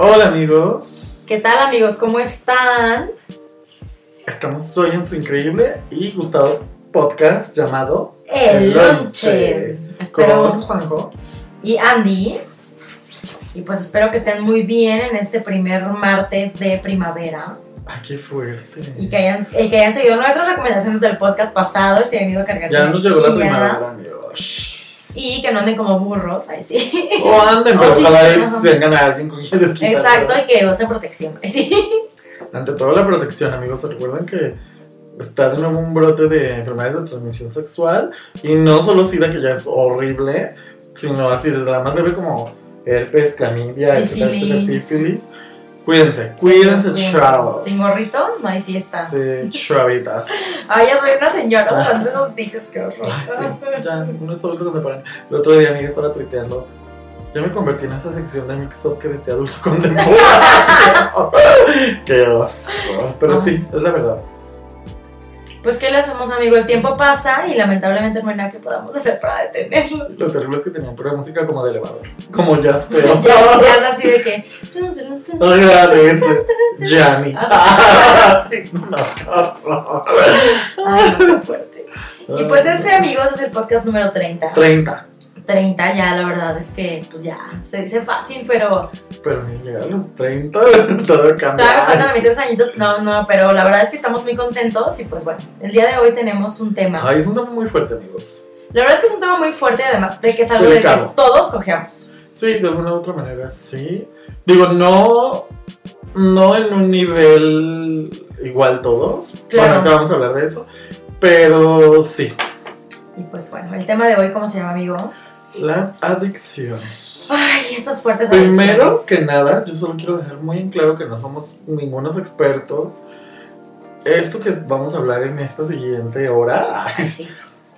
Hola amigos. ¿Qué tal amigos? ¿Cómo están? Estamos hoy en su increíble y gustado podcast llamado El Lonche. Con Espero. Juanjo. Y Andy. Y pues espero que estén muy bien en este primer martes de primavera. Ay, qué fuerte. Y que hayan, que hayan seguido nuestras recomendaciones del podcast pasado y se hayan ido a cargar. Ya nos llegó la primavera, amigos. Y que no anden como burros, ahí sí. O anden, pero Oh, sí, ojalá sí, ajá. tengan a alguien con quien desquitar. Exacto, y que usen protección. ahí sí. Ante todo la protección, amigos, recuerden que está de nuevo un brote de enfermedades de transmisión sexual y no solo SIDA, que ya es horrible, sino así desde la más leve como herpes, clamidia, etcétera, etcétera, Sífilis. Cuídense, cuídense, chavos. Sin gorrito no hay fiesta. Sí, chavitas. Ay, ya soy una señora usando esos dichos, qué horror. Ay, sí, ya, unos adultos contemporáneos. El otro día, amiga, estaba tuiteando. Yo me convertí en esa sección de Mix-Up que decía adulto contemporáneo. Qué oso. Pero sí, es la verdad. Pues, ¿qué le hacemos, amigo? El tiempo pasa y lamentablemente no hay nada que podamos hacer para detenerlo. Sí, Lo terrible es que tenían pura música como de elevador. Como jazz, pero. Ya es así de que. Oiga, de ese. Jamie. Ah. no. Ay, no, fuerte. Y pues este, amigos, es el podcast número 30. 30. 30 ya, la verdad es que, pues ya, se dice fácil, pero Pero ni llegar a los 30, todo cambia. todavía me faltan a mí tres añitos. No, no, pero la verdad es que estamos muy contentos y pues bueno, el día de hoy tenemos un tema. Ay, es un tema muy fuerte, amigos. La verdad es que es un tema muy fuerte, además de que es algo de que Delicado. todos cojeamos. Sí, de alguna u otra manera, sí. Digo, no, no en un nivel igual todos. Claro. Bueno, vamos a hablar de eso. Pero sí, Y pues bueno, el tema de hoy, ¿cómo se llama, amigo? las adicciones. Ay, esas fuertes Primero adicciones. que nada, yo solo quiero dejar muy en claro que no somos ningunos expertos. Esto que vamos a hablar en esta siguiente hora, sí.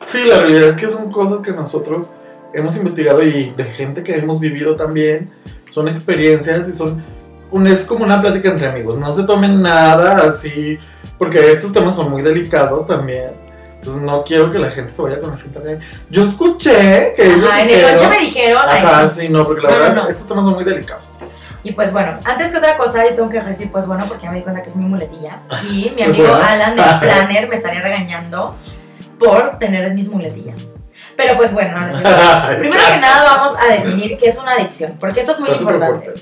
Sí, la realidad es que son cosas que nosotros hemos investigado y de gente que hemos vivido también. Son experiencias y son. Es como una plática entre amigos. No se tomen nada así, porque estos temas son muy delicados también. Entonces no quiero que la gente se vaya con la finta de. Yo escuché que Ajá, en el dijeron". noche me dijeron. Ajá, sí. no, porque la No, verdad no. estos temas son muy delicados. Y pues bueno, antes que otra cosa, yo tengo que decir, pues bueno, porque ya me di cuenta que es mi muletilla. Y mi Pues amigo. Alan de Planner me estaría regañando por tener mis muletillas. Pero pues bueno, no. Primero que nada vamos a definir qué es una adicción, porque esto es muy Está importante.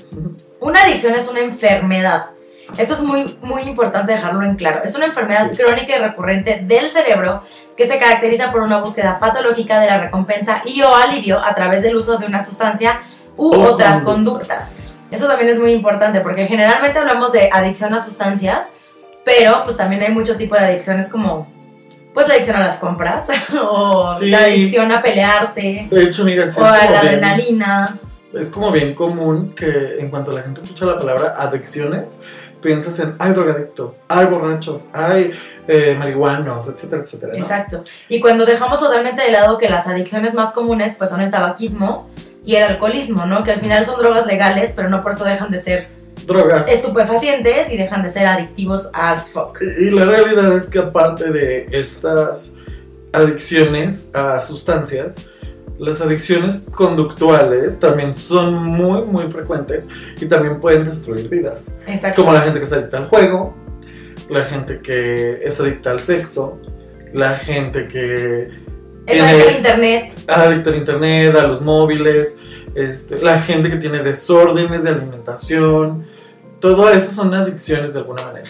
Una adicción es una enfermedad. Esto es muy, muy importante dejarlo en claro. Es una enfermedad Sí. crónica y recurrente del cerebro que se caracteriza por una búsqueda patológica de la recompensa y o alivio a través del uso de una sustancia u O otras conductas. Eso también es muy importante porque generalmente hablamos de adicción a sustancias, pero pues también hay mucho tipo de adicciones como pues la adicción a las compras o Sí. la adicción a pelearte De hecho, mira, sí o a la bien- adrenalina. Es como bien común que en cuanto la gente escucha la palabra adicciones, piensas en, ay, drogadictos, ay, borrachos, ay, eh, marihuanos, etcétera, etcétera. ¿no? Exacto. Y cuando dejamos totalmente de lado que las adicciones más comunes pues son el tabaquismo y el alcoholismo, ¿no? Que al final son drogas legales, pero no por esto dejan de ser Drogas. estupefacientes y dejan de ser adictivos as fuck. Y, la realidad es que aparte de estas adicciones a sustancias, las adicciones conductuales también son muy, muy frecuentes y también pueden destruir vidas. Exacto. Como la gente que es adicta al juego, la gente que es adicta al sexo, la gente que Es adicto al internet. adicta al internet, a los móviles, este, la gente que tiene desórdenes de alimentación, todo eso son adicciones de alguna manera.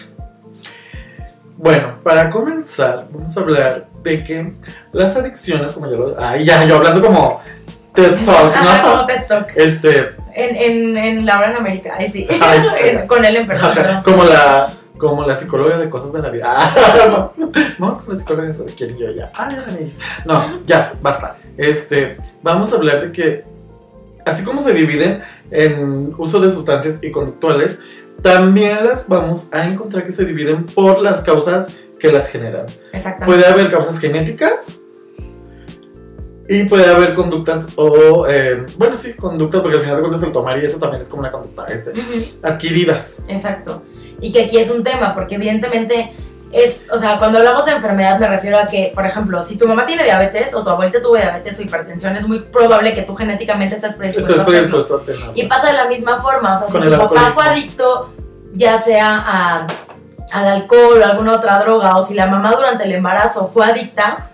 Bueno, para comenzar, vamos a hablar de que las adicciones, como ya lo... Ay, ya, yo hablando como TED Talk, Ajá, como ¿no? TED Talk. Este, En, en, en La Hora en América, ahí sí. Ay, En- con él en persona. como la... Como la psicóloga de cosas de la vida. Ah, no. Vamos con la psicóloga de quién yo ya. Ay, ay, No, ya, basta. Este, vamos a hablar de que así como se dividen en uso de sustancias y conductuales, también las vamos a encontrar que se dividen por las causas que las generan. Exactamente. Puede haber causas genéticas y puede haber conductas o, eh, bueno, sí, conductas, porque al final de cuentas el tomar y eso también es como una conducta este, adquiridas. Exacto. Y que aquí es un tema, porque evidentemente es, o sea, cuando hablamos de enfermedad me refiero a que, por ejemplo, si tu mamá tiene diabetes o tu abuelita tuvo diabetes o hipertensión, es muy probable que tú genéticamente estés predispuesto Estás a hacerlo. Y pasa de la misma forma, o sea, si tu papá fue adicto, ya sea a- al alcohol o alguna otra droga, o si la mamá durante el embarazo fue adicta,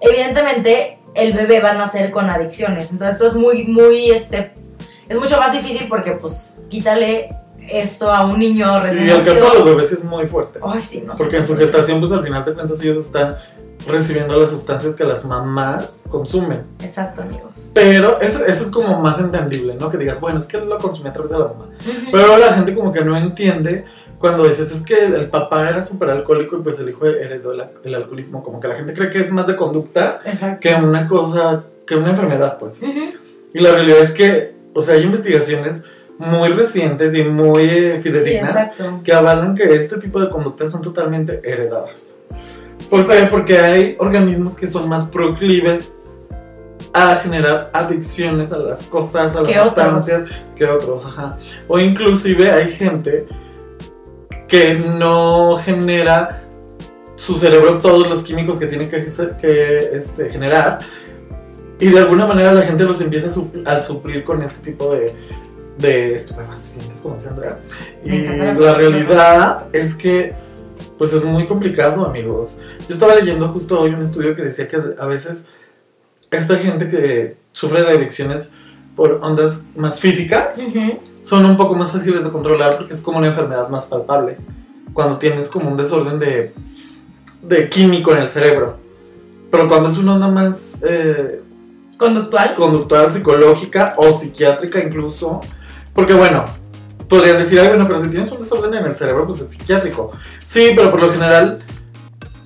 evidentemente el bebé va a nacer con adicciones. Entonces esto es muy, muy, este, es mucho más difícil porque pues quítale esto a un niño Sí, recién el caso de los nacido. bebés es muy fuerte. Ay, sí, no. Porque en su gestación, pues al final de cuentas, ellos están recibiendo las sustancias que las mamás consumen. Exacto, amigos. Pero eso, eso es como más entendible, ¿no? Que digas, bueno, es que él lo consumía a través de la mamá. Ujú. Pero la gente como que no entiende cuando dices, es que el papá era súper alcohólico y pues el hijo heredó el, el alcoholismo. Como que la gente cree que es más de conducta Exacto. que una cosa, que una enfermedad, pues. Ujú. Y la realidad es que, o sea, hay investigaciones muy recientes y muy eh, Sí, fidedignas que avalan que este tipo de conductas son totalmente heredadas. Sí, ¿Por qué? Porque hay organismos que son más proclives a generar adicciones a las cosas, a las otros. sustancias, que otros, ajá. O inclusive hay gente que no genera su cerebro todos los químicos que tiene que, que, este, generar y de alguna manera la gente los empieza a, supl- a suplir con este tipo de, de estupefacientes, como dice Andrea. Y la realidad es que pues es muy complicado, amigos. Yo estaba leyendo justo hoy un estudio que decía que a veces esta gente que sufre de adicciones por ondas más físicas Ujú. son un poco más fáciles de controlar porque es como una enfermedad más palpable. Cuando tienes como un desorden de, de químico en el cerebro. Pero cuando es una onda más eh, Conductual. conductual, psicológica o psiquiátrica incluso. Porque bueno, podrían decir, ay, bueno, pero si tienes un desorden en el cerebro, pues es psiquiátrico. Sí, pero por lo general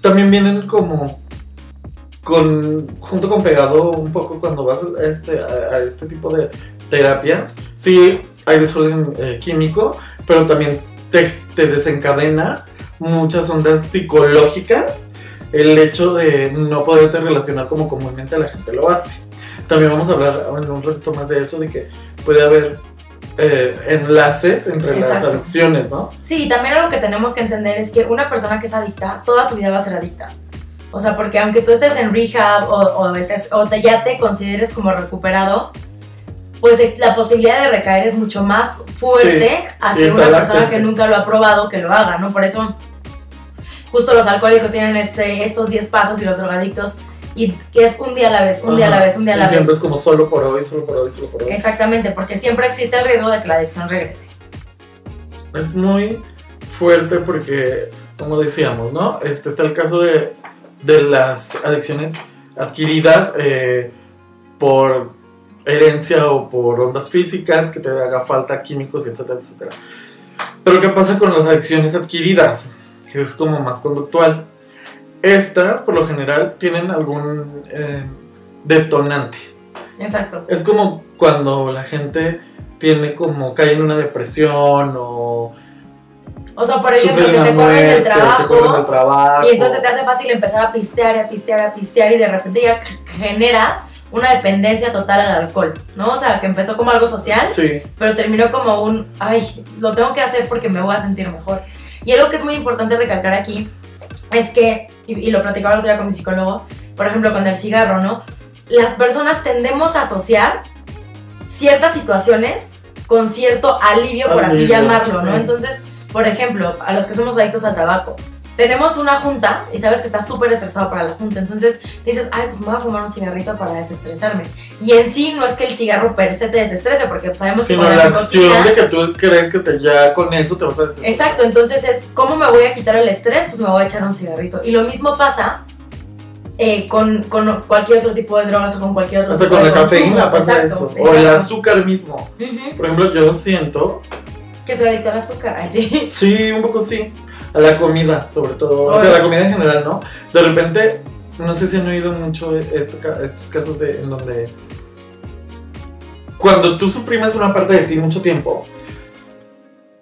también vienen como con junto con pegado un poco cuando vas a este, a, a este tipo de terapias. Sí, hay desorden eh, químico, pero también te, te desencadena muchas ondas psicológicas el hecho de no poderte relacionar como comúnmente la gente lo hace. También vamos a hablar en un ratito más de eso, de que puede haber eh, enlaces entre las adicciones, ¿no? Sí, y también algo que tenemos que entender es que una persona que es adicta, toda su vida va a ser adicta. O sea, porque aunque tú estés en rehab o, o estés, o te, ya te consideres como recuperado, pues eh, la posibilidad de recaer es mucho más fuerte a y que una persona que nunca lo ha probado que lo haga, ¿no? Por eso justo los alcohólicos tienen este, estos 10 pasos y los drogadictos, y que es un día a la vez, un día a la vez, un día a Y la vez. siempre es como solo por hoy, solo por hoy, solo por hoy. Exactamente, porque siempre existe el riesgo de que la adicción regrese. Es muy fuerte porque, como decíamos, ¿no? Este está el caso de, de las adicciones adquiridas eh, por herencia o por ondas físicas, que te haga falta químicos, etcétera, etcétera. Pero ¿qué pasa con las adicciones adquiridas? Que es como más conductual. Estas, por lo general, tienen algún eh, detonante. Exacto. Es como cuando la gente tiene como cae en una depresión o O sea, por ejemplo, que te corren del trabajo. trabajo. Y entonces te hace fácil empezar a pistear, a pistear, a pistear y de repente ya generas una dependencia total al alcohol, ¿no? O sea, que empezó como algo social, Sí, pero terminó como un, ay, lo tengo que hacer porque me voy a sentir mejor. Y algo que es muy importante recalcar aquí es que, y, y lo platicaba el otro día con mi psicólogo, por ejemplo, con el cigarro, ¿no? Las personas tendemos a asociar ciertas situaciones con cierto alivio, por así llamarlo, ¿no? sí. Entonces, por ejemplo, a los que somos adictos al tabaco, tenemos una junta y sabes que estás súper estresado para la junta, entonces dices, ay, pues me voy a fumar un cigarrito para desestresarme. Y en sí no es que el cigarro per se te desestrese, porque pues, sabemos que sino la acción nicotina- de que tú crees que te ya con eso te vas a desestresar. Exacto, entonces es, ¿cómo me voy a quitar el estrés? Pues me voy a echar un cigarrito. Y lo mismo pasa eh, con, con cualquier otro tipo de drogas o con cualquier otro Hasta tipo con de la cafeína pasa Exacto, eso. O el exacto. azúcar mismo. Ujú, Por ejemplo, yo siento, Que soy adicto al azúcar, ay sí. sí, un poco sí, a la comida, sobre todo. O sea, la comida en general, ¿no? De repente, no sé si han oído mucho este estos casos de, en donde cuando tú suprimes una parte de ti mucho tiempo,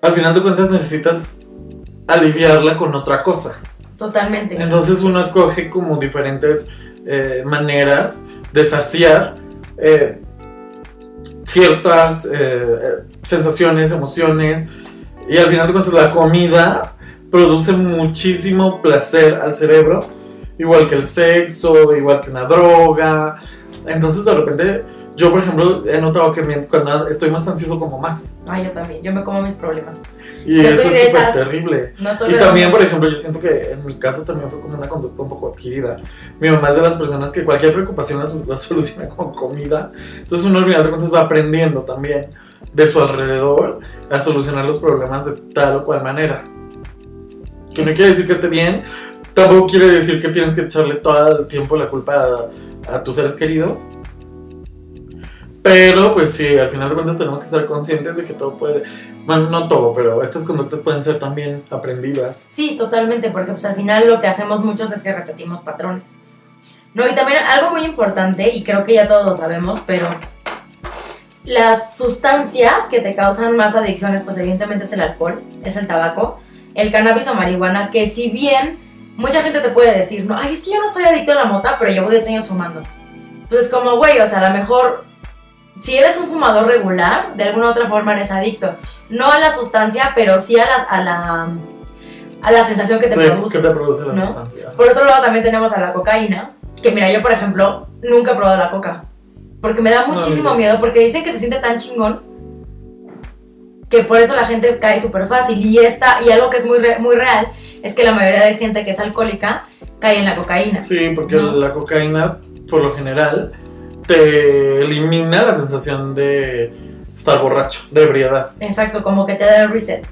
al final de cuentas necesitas aliviarla con otra cosa. Totalmente. Entonces uno escoge como diferentes eh, maneras de saciar eh, ciertas eh, sensaciones, emociones. Y al final de cuentas la comida produce muchísimo placer al cerebro, igual que el sexo, igual que una droga. Entonces de repente yo, por ejemplo, he notado que cuando estoy más ansioso como más. Ay, yo también. Yo me como mis problemas. Y Yo eso es súper terrible. No Y también, por ejemplo, yo siento que en mi caso también fue como una conducta un poco adquirida. Mi mamá es de las personas que cualquier preocupación la, la soluciona con comida. Entonces uno al final de cuentas va aprendiendo también de su alrededor a solucionar los problemas de tal o cual manera. Que no quiere decir que esté bien, tampoco quiere decir que tienes que echarle todo el tiempo la culpa a, a tus seres queridos. Pero pues sí, al final de cuentas tenemos que estar conscientes de que todo puede, bueno, no todo, pero estas conductas pueden ser también aprendidas. Sí, totalmente, porque pues al final lo que hacemos muchos es que repetimos patrones. No, y también algo muy importante, y creo que ya todos lo sabemos, pero las sustancias que te causan más adicciones, pues evidentemente es el alcohol, es el tabaco, el cannabis o marihuana, que si bien mucha gente te puede decir, no, ay, es que yo no soy adicto a la mota, pero llevo 10 años fumando. Pues como, güey, o sea, a lo mejor, si eres un fumador regular, de alguna u otra forma eres adicto. No a la sustancia, pero sí a, las, a la a la sensación que te ¿Qué produce. te produce la ¿no? sustancia? Por otro lado, también tenemos a la cocaína, que mira, yo por ejemplo, nunca he probado la coca, porque me da No, muchísimo ni yo. miedo, porque dicen que se siente tan chingón, que por eso la gente cae súper fácil. Y, esta, y algo que es muy, re- muy real es que la mayoría de gente que es alcohólica cae en la cocaína. Sí, porque ¿No? la cocaína, por lo general, te elimina la sensación de estar borracho, de ebriedad. Exacto, como que te da el reset.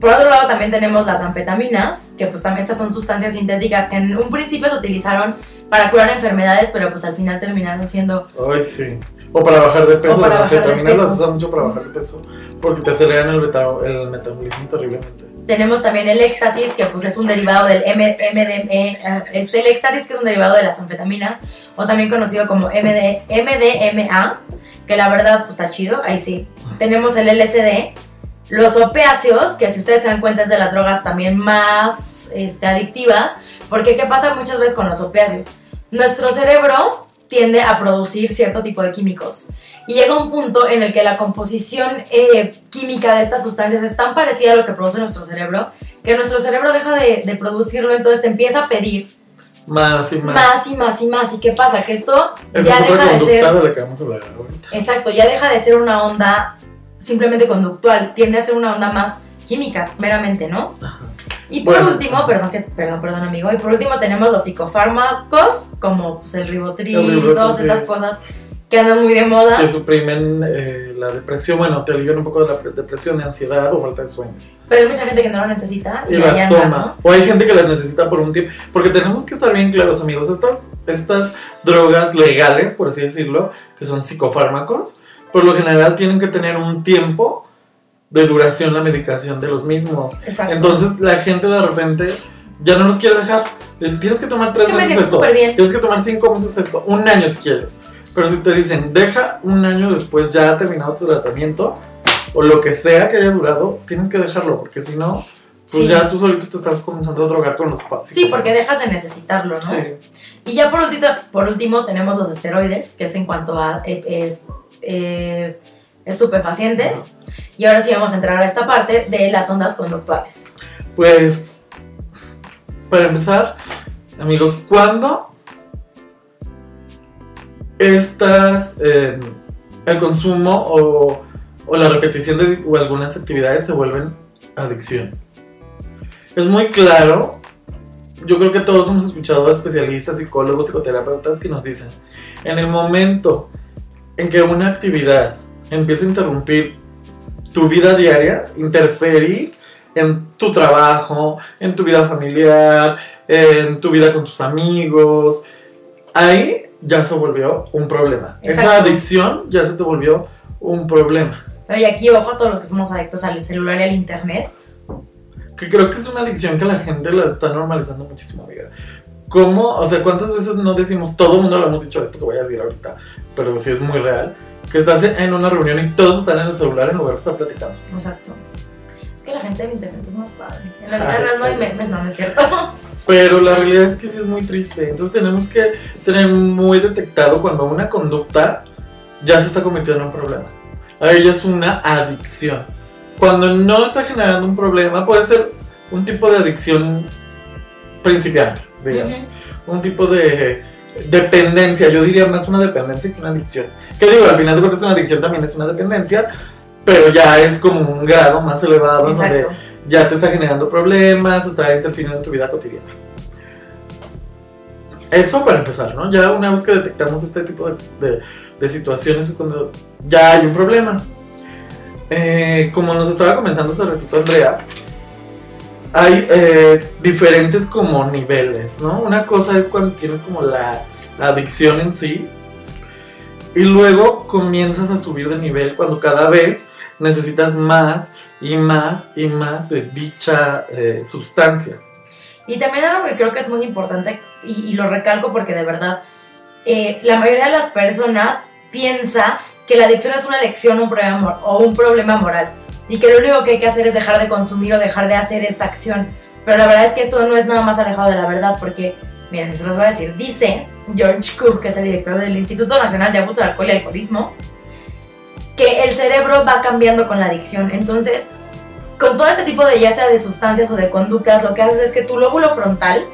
Por otro lado también tenemos las anfetaminas, que pues también estas son sustancias sintéticas que en un principio se utilizaron para curar enfermedades, pero pues al final terminaron siendo Ay, sí. O para bajar de peso, las anfetaminas las usan mucho para bajar de peso, porque te aceleran el, meta- el metabolismo terriblemente. Tenemos también el éxtasis, que pues es un derivado del M- MDMA, eh, es el éxtasis que es un derivado de las anfetaminas, o también conocido como MD, MDMA, que la verdad pues está chido, ahí sí. Tenemos el LSD, los opiáceos, que si ustedes se dan cuenta es de las drogas también más este, adictivas, porque ¿qué pasa muchas veces con los opiáceos? Nuestro cerebro tiende a producir cierto tipo de químicos. Y llega un punto en el que la composición eh, química de estas sustancias es tan parecida a lo que produce nuestro cerebro que nuestro cerebro deja de, de producirlo, entonces te empieza a pedir Más y más. más y más y más. ¿Y qué pasa? Que esto Esa ya es deja de ser. de la que vamos a hablar ahorita. Exacto, ya deja de ser una onda simplemente conductual, tiende a ser una onda más química, meramente, ¿no? Ajá. Y por Bueno. último, perdón, que, perdón, perdón, amigo, y por último tenemos los psicofármacos, como pues, el ribotril, El Rivotril, todas sí. estas cosas que andan muy de moda. Que suprimen eh, la depresión, bueno, te alivian un poco de la pre- depresión, de ansiedad o falta de sueño. Pero hay mucha gente que no lo necesita y, y las anda, toma. ¿no? O hay gente que las necesita por un tiempo. Porque tenemos que estar bien claros, amigos. Estas, estas drogas legales, por así decirlo, que son psicofármacos, por lo general tienen que tener un tiempo de duración la medicación de los mismos. Exacto. Entonces la gente de repente ya no los quiere dejar. Les tienes que tomar tres Es que me meses esto. bien. Tienes que tomar cinco meses esto. Un año si quieres. Pero si te dicen, deja un año después ya ha terminado tu tratamiento, o lo que sea que haya durado, tienes que dejarlo, porque si no, pues Sí. ya tú solito te estás comenzando a drogar con los pa- Sí, porque dejas de necesitarlo, ¿no? Sí. Y ya por último, por último tenemos los esteroides, que es en cuanto a eh, es- eh, estupefacientes. Y ahora sí vamos a entrar a esta parte de las ondas conductuales. Pues, para empezar, amigos, ¿cuándo estas, el consumo o, o la repetición de algunas actividades se vuelven adicción? Es muy claro, yo creo que todos hemos escuchado a especialistas, psicólogos, psicoterapeutas que nos dicen, en el momento en que una actividad empieza a interrumpir tu vida diaria, interferir en tu trabajo, en tu vida familiar, en tu vida con tus amigos, ahí ya se volvió un problema. Esa adicción ya se te volvió un problema. Pero y aquí, ojo a todos los que somos adictos al celular y al internet. Que creo que es una adicción que la gente la está normalizando muchísimo, amiga. ¿Cómo? O sea, ¿cuántas veces no decimos, todo el mundo lo hemos dicho esto que voy a decir ahorita, pero sí es muy real, que estás en una reunión y todos están en el celular en lugar de estar platicando? Exacto. Es que la gente del internet es más padre. En la Ay, vida real no hay memes, no, no es cierto. Pero la realidad es que sí es muy triste. Entonces tenemos que tener muy detectado cuando una conducta ya se está convirtiendo en un problema. A ella es una adicción. Cuando no está generando un problema, puede ser un tipo de adicción principiante, digamos. Un tipo de dependencia, yo diría más una dependencia que una adicción. Que digo, al final de cuentas una adicción también es una dependencia, pero ya es como un grado más elevado donde ya te está generando problemas, está interfiriendo en tu vida cotidiana. Eso para empezar, ¿no? Ya una vez que detectamos este tipo de, de, situaciones es cuando ya hay un problema. Eh, como nos estaba comentando hace ratito Andrea, hay eh, diferentes como niveles, ¿no? Una cosa es cuando tienes como la, adicción en sí y luego comienzas a subir de nivel cuando cada vez necesitas más y más y más de dicha eh, sustancia. Y también algo que creo que es muy importante y, lo recalco porque de verdad eh, la mayoría de las personas piensa que la adicción es una lección un problema, o un problema moral y que lo único que hay que hacer es dejar de consumir o dejar de hacer esta acción. Pero la verdad es que esto no es nada más alejado de la verdad, porque, miren, se los voy a decir, dice George Cook, que es el director del Instituto Nacional de Abuso de Alcohol y Alcoholismo, que el cerebro va cambiando con la adicción. Entonces, con todo este tipo de ya sea de sustancias o de conductas, lo que haces es que tu lóbulo frontal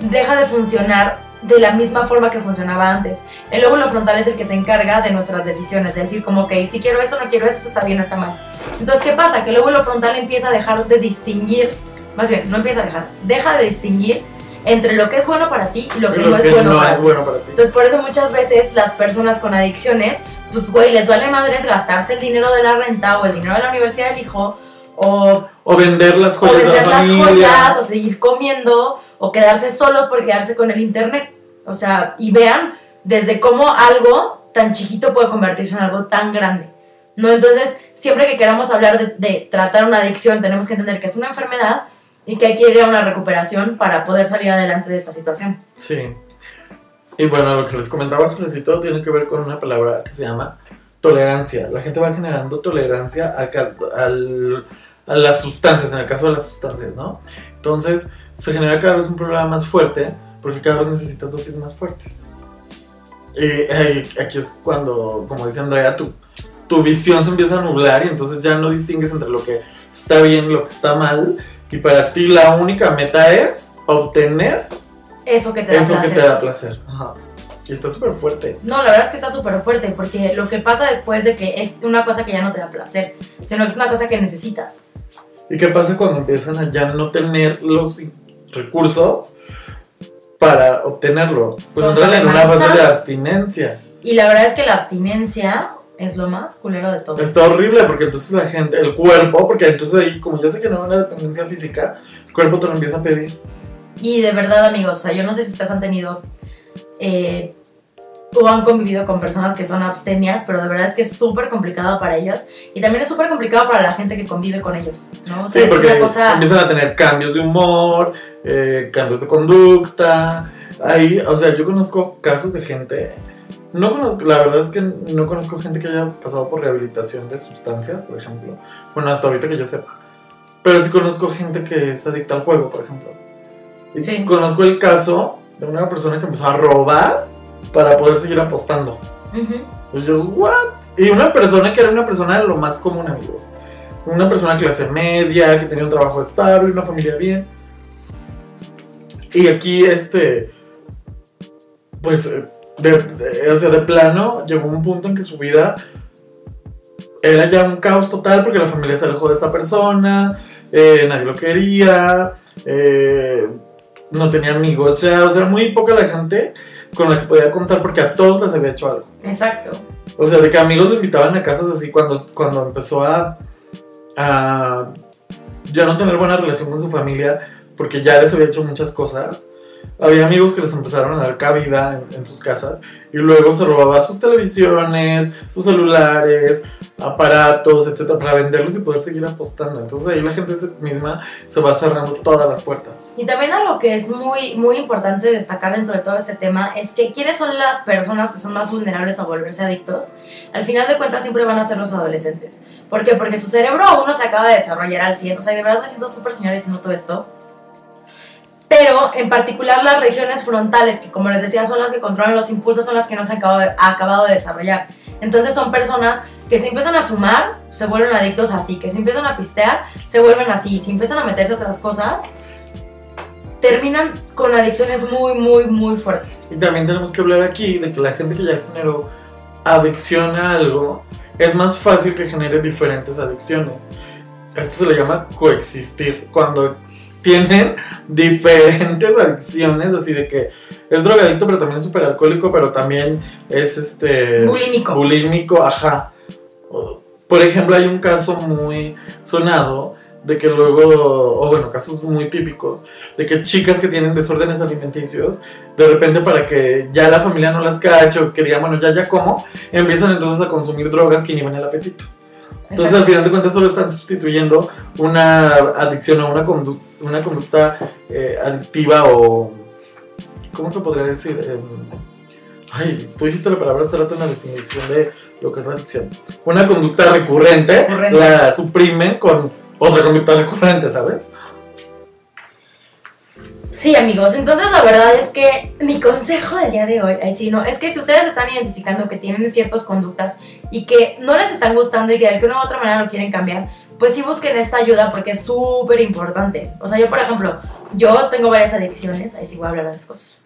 deja de funcionar de la misma forma que funcionaba antes. El lóbulo frontal es el que se encarga de nuestras decisiones, de decir como, que si quiero esto, no quiero esto, está bien, está mal. Entonces, ¿qué pasa? Que el lóbulo frontal empieza a dejar de distinguir, más bien, no empieza a dejar, deja de distinguir entre lo que es bueno para ti y lo que, no, es, bueno, para es bueno para ti. Entonces, por eso muchas veces las personas con adicciones, pues, güey, les vale madres gastarse el dinero de la renta o el dinero de la universidad del hijo o, o vender las joyas, o vender las joyas o seguir comiendo o quedarse solos por quedarse con el internet. O sea, y vean desde cómo algo tan chiquito puede convertirse en algo tan grande. ¿No? Entonces, siempre que queramos hablar de, tratar una adicción, tenemos que entender que es una enfermedad y que hay que ir a una recuperación para poder salir adelante de esta situación. Sí. Y bueno, lo que les comentaba hace ratito tiene que ver con una palabra que se llama tolerancia. La gente va generando tolerancia a, las sustancias, en el caso de las sustancias, ¿no? Entonces, se genera cada vez un problema más fuerte porque cada vez necesitas dosis más fuertes. Y aquí es cuando, como dice Andrea, tu, tu visión se empieza a nublar y entonces ya no distingues entre lo que está bien y lo que está mal. Y para ti la única meta es obtener eso que te da eso placer. Que te da placer. Y está súper fuerte. No, la verdad es que está súper fuerte porque lo que pasa después de que es una cosa que ya no te da placer, sino que es una cosa que necesitas. ¿Y qué pasa cuando empiezan a ya no tener los recursos para obtenerlo? Pues entran en una fase de abstinencia. Y la verdad es que la abstinencia es lo más culero de todo. Está horrible porque entonces la gente, el cuerpo, porque entonces ahí, como ya sé que no hay una dependencia física, el cuerpo te lo empieza a pedir. Y de verdad, amigos, o sea, yo no sé si ustedes han tenido eh, o han convivido con personas que son abstemias, pero de verdad es que es súper complicado para ellas y también es súper complicado para la gente que convive con ellos, ¿no? sí, porque empiezan a tener cambios de humor, eh, cambios de conducta. Ahí, o sea, yo conozco casos de gente, no conozco, la verdad es que no conozco gente que haya pasado por rehabilitación de sustancias, por ejemplo. Bueno, hasta ahorita que yo sepa. Pero sí conozco gente que es adicta al juego, por ejemplo. Y sí. conozco el caso de una persona que empezó a robar para poder seguir apostando. Y yo, ¿what? Y una persona que era una persona de lo más común, amigos. Una persona clase media, que tenía un trabajo estable, una familia bien. Y aquí, este, pues, de, o sea, de plano, llegó un punto en que su vida era ya un caos total porque la familia se alejó de esta persona, eh, nadie lo quería, eh, no tenía amigos, o sea, o sea, muy poca la gente con la que podía contar porque a todos les había hecho algo. Exacto. O sea, de que amigos lo invitaban a casas así cuando, cuando empezó a, a ya no tener buena relación con su familia porque ya les había hecho muchas cosas había amigos que les empezaron a dar cabida en, sus casas y luego se robaba sus televisiones, sus celulares, aparatos, etcétera, para venderlos y poder seguir apostando. Entonces ahí la gente misma se va cerrando todas las puertas. Y también algo que es muy, muy importante destacar dentro de todo este tema es que quiénes son las personas que son más vulnerables a volverse adictos. Al final de cuentas siempre van a ser los adolescentes. ¿Por qué? Porque su cerebro aún no se acaba de desarrollar al 100. O sea, de verdad me siento súper señora diciendo todo esto pero en particular las regiones frontales, que como les decía son las que controlan los impulsos, son las que no se han acabado de, acabado de desarrollar. Entonces son personas que se empiezan a fumar se vuelven adictos así, que si empiezan a pistear, se vuelven así, si empiezan a meterse otras cosas, terminan con adicciones muy, muy, muy fuertes. Y también tenemos que hablar aquí de que la gente que ya generó adicción a algo, es más fácil que genere diferentes adicciones. Esto se le llama coexistir, cuando tienen diferentes adicciones, así de que es drogadicto, pero también es superalcohólico, pero también es este Bulímico. bulímico, ajá. Por ejemplo, hay un caso muy sonado de que luego, o bueno, casos muy típicos, de que chicas que tienen desórdenes alimenticios, de repente para que ya la familia no las cache o que digan, bueno, ya, ya como, empiezan entonces a consumir drogas que inhiben el apetito. Entonces, al final de cuentas, solo están sustituyendo una adicción o una, condu- una conducta eh, adictiva o. ¿Cómo se podría decir? Em, ay, tú dijiste la palabra hace rato en la definición de lo que es la adicción. Una conducta recurrente, Recurrente. la suprimen con otra conducta recurrente, ¿sabes? Sí, amigos, entonces la verdad es que mi consejo del día de hoy, ay, sí, no, es que si ustedes están identificando que tienen ciertas conductas y que no les están gustando y que de alguna u otra manera lo quieren cambiar, pues sí busquen esta ayuda porque es súper importante. O sea, yo, por ejemplo, yo tengo varias adicciones, ahí sí voy a hablar de las cosas.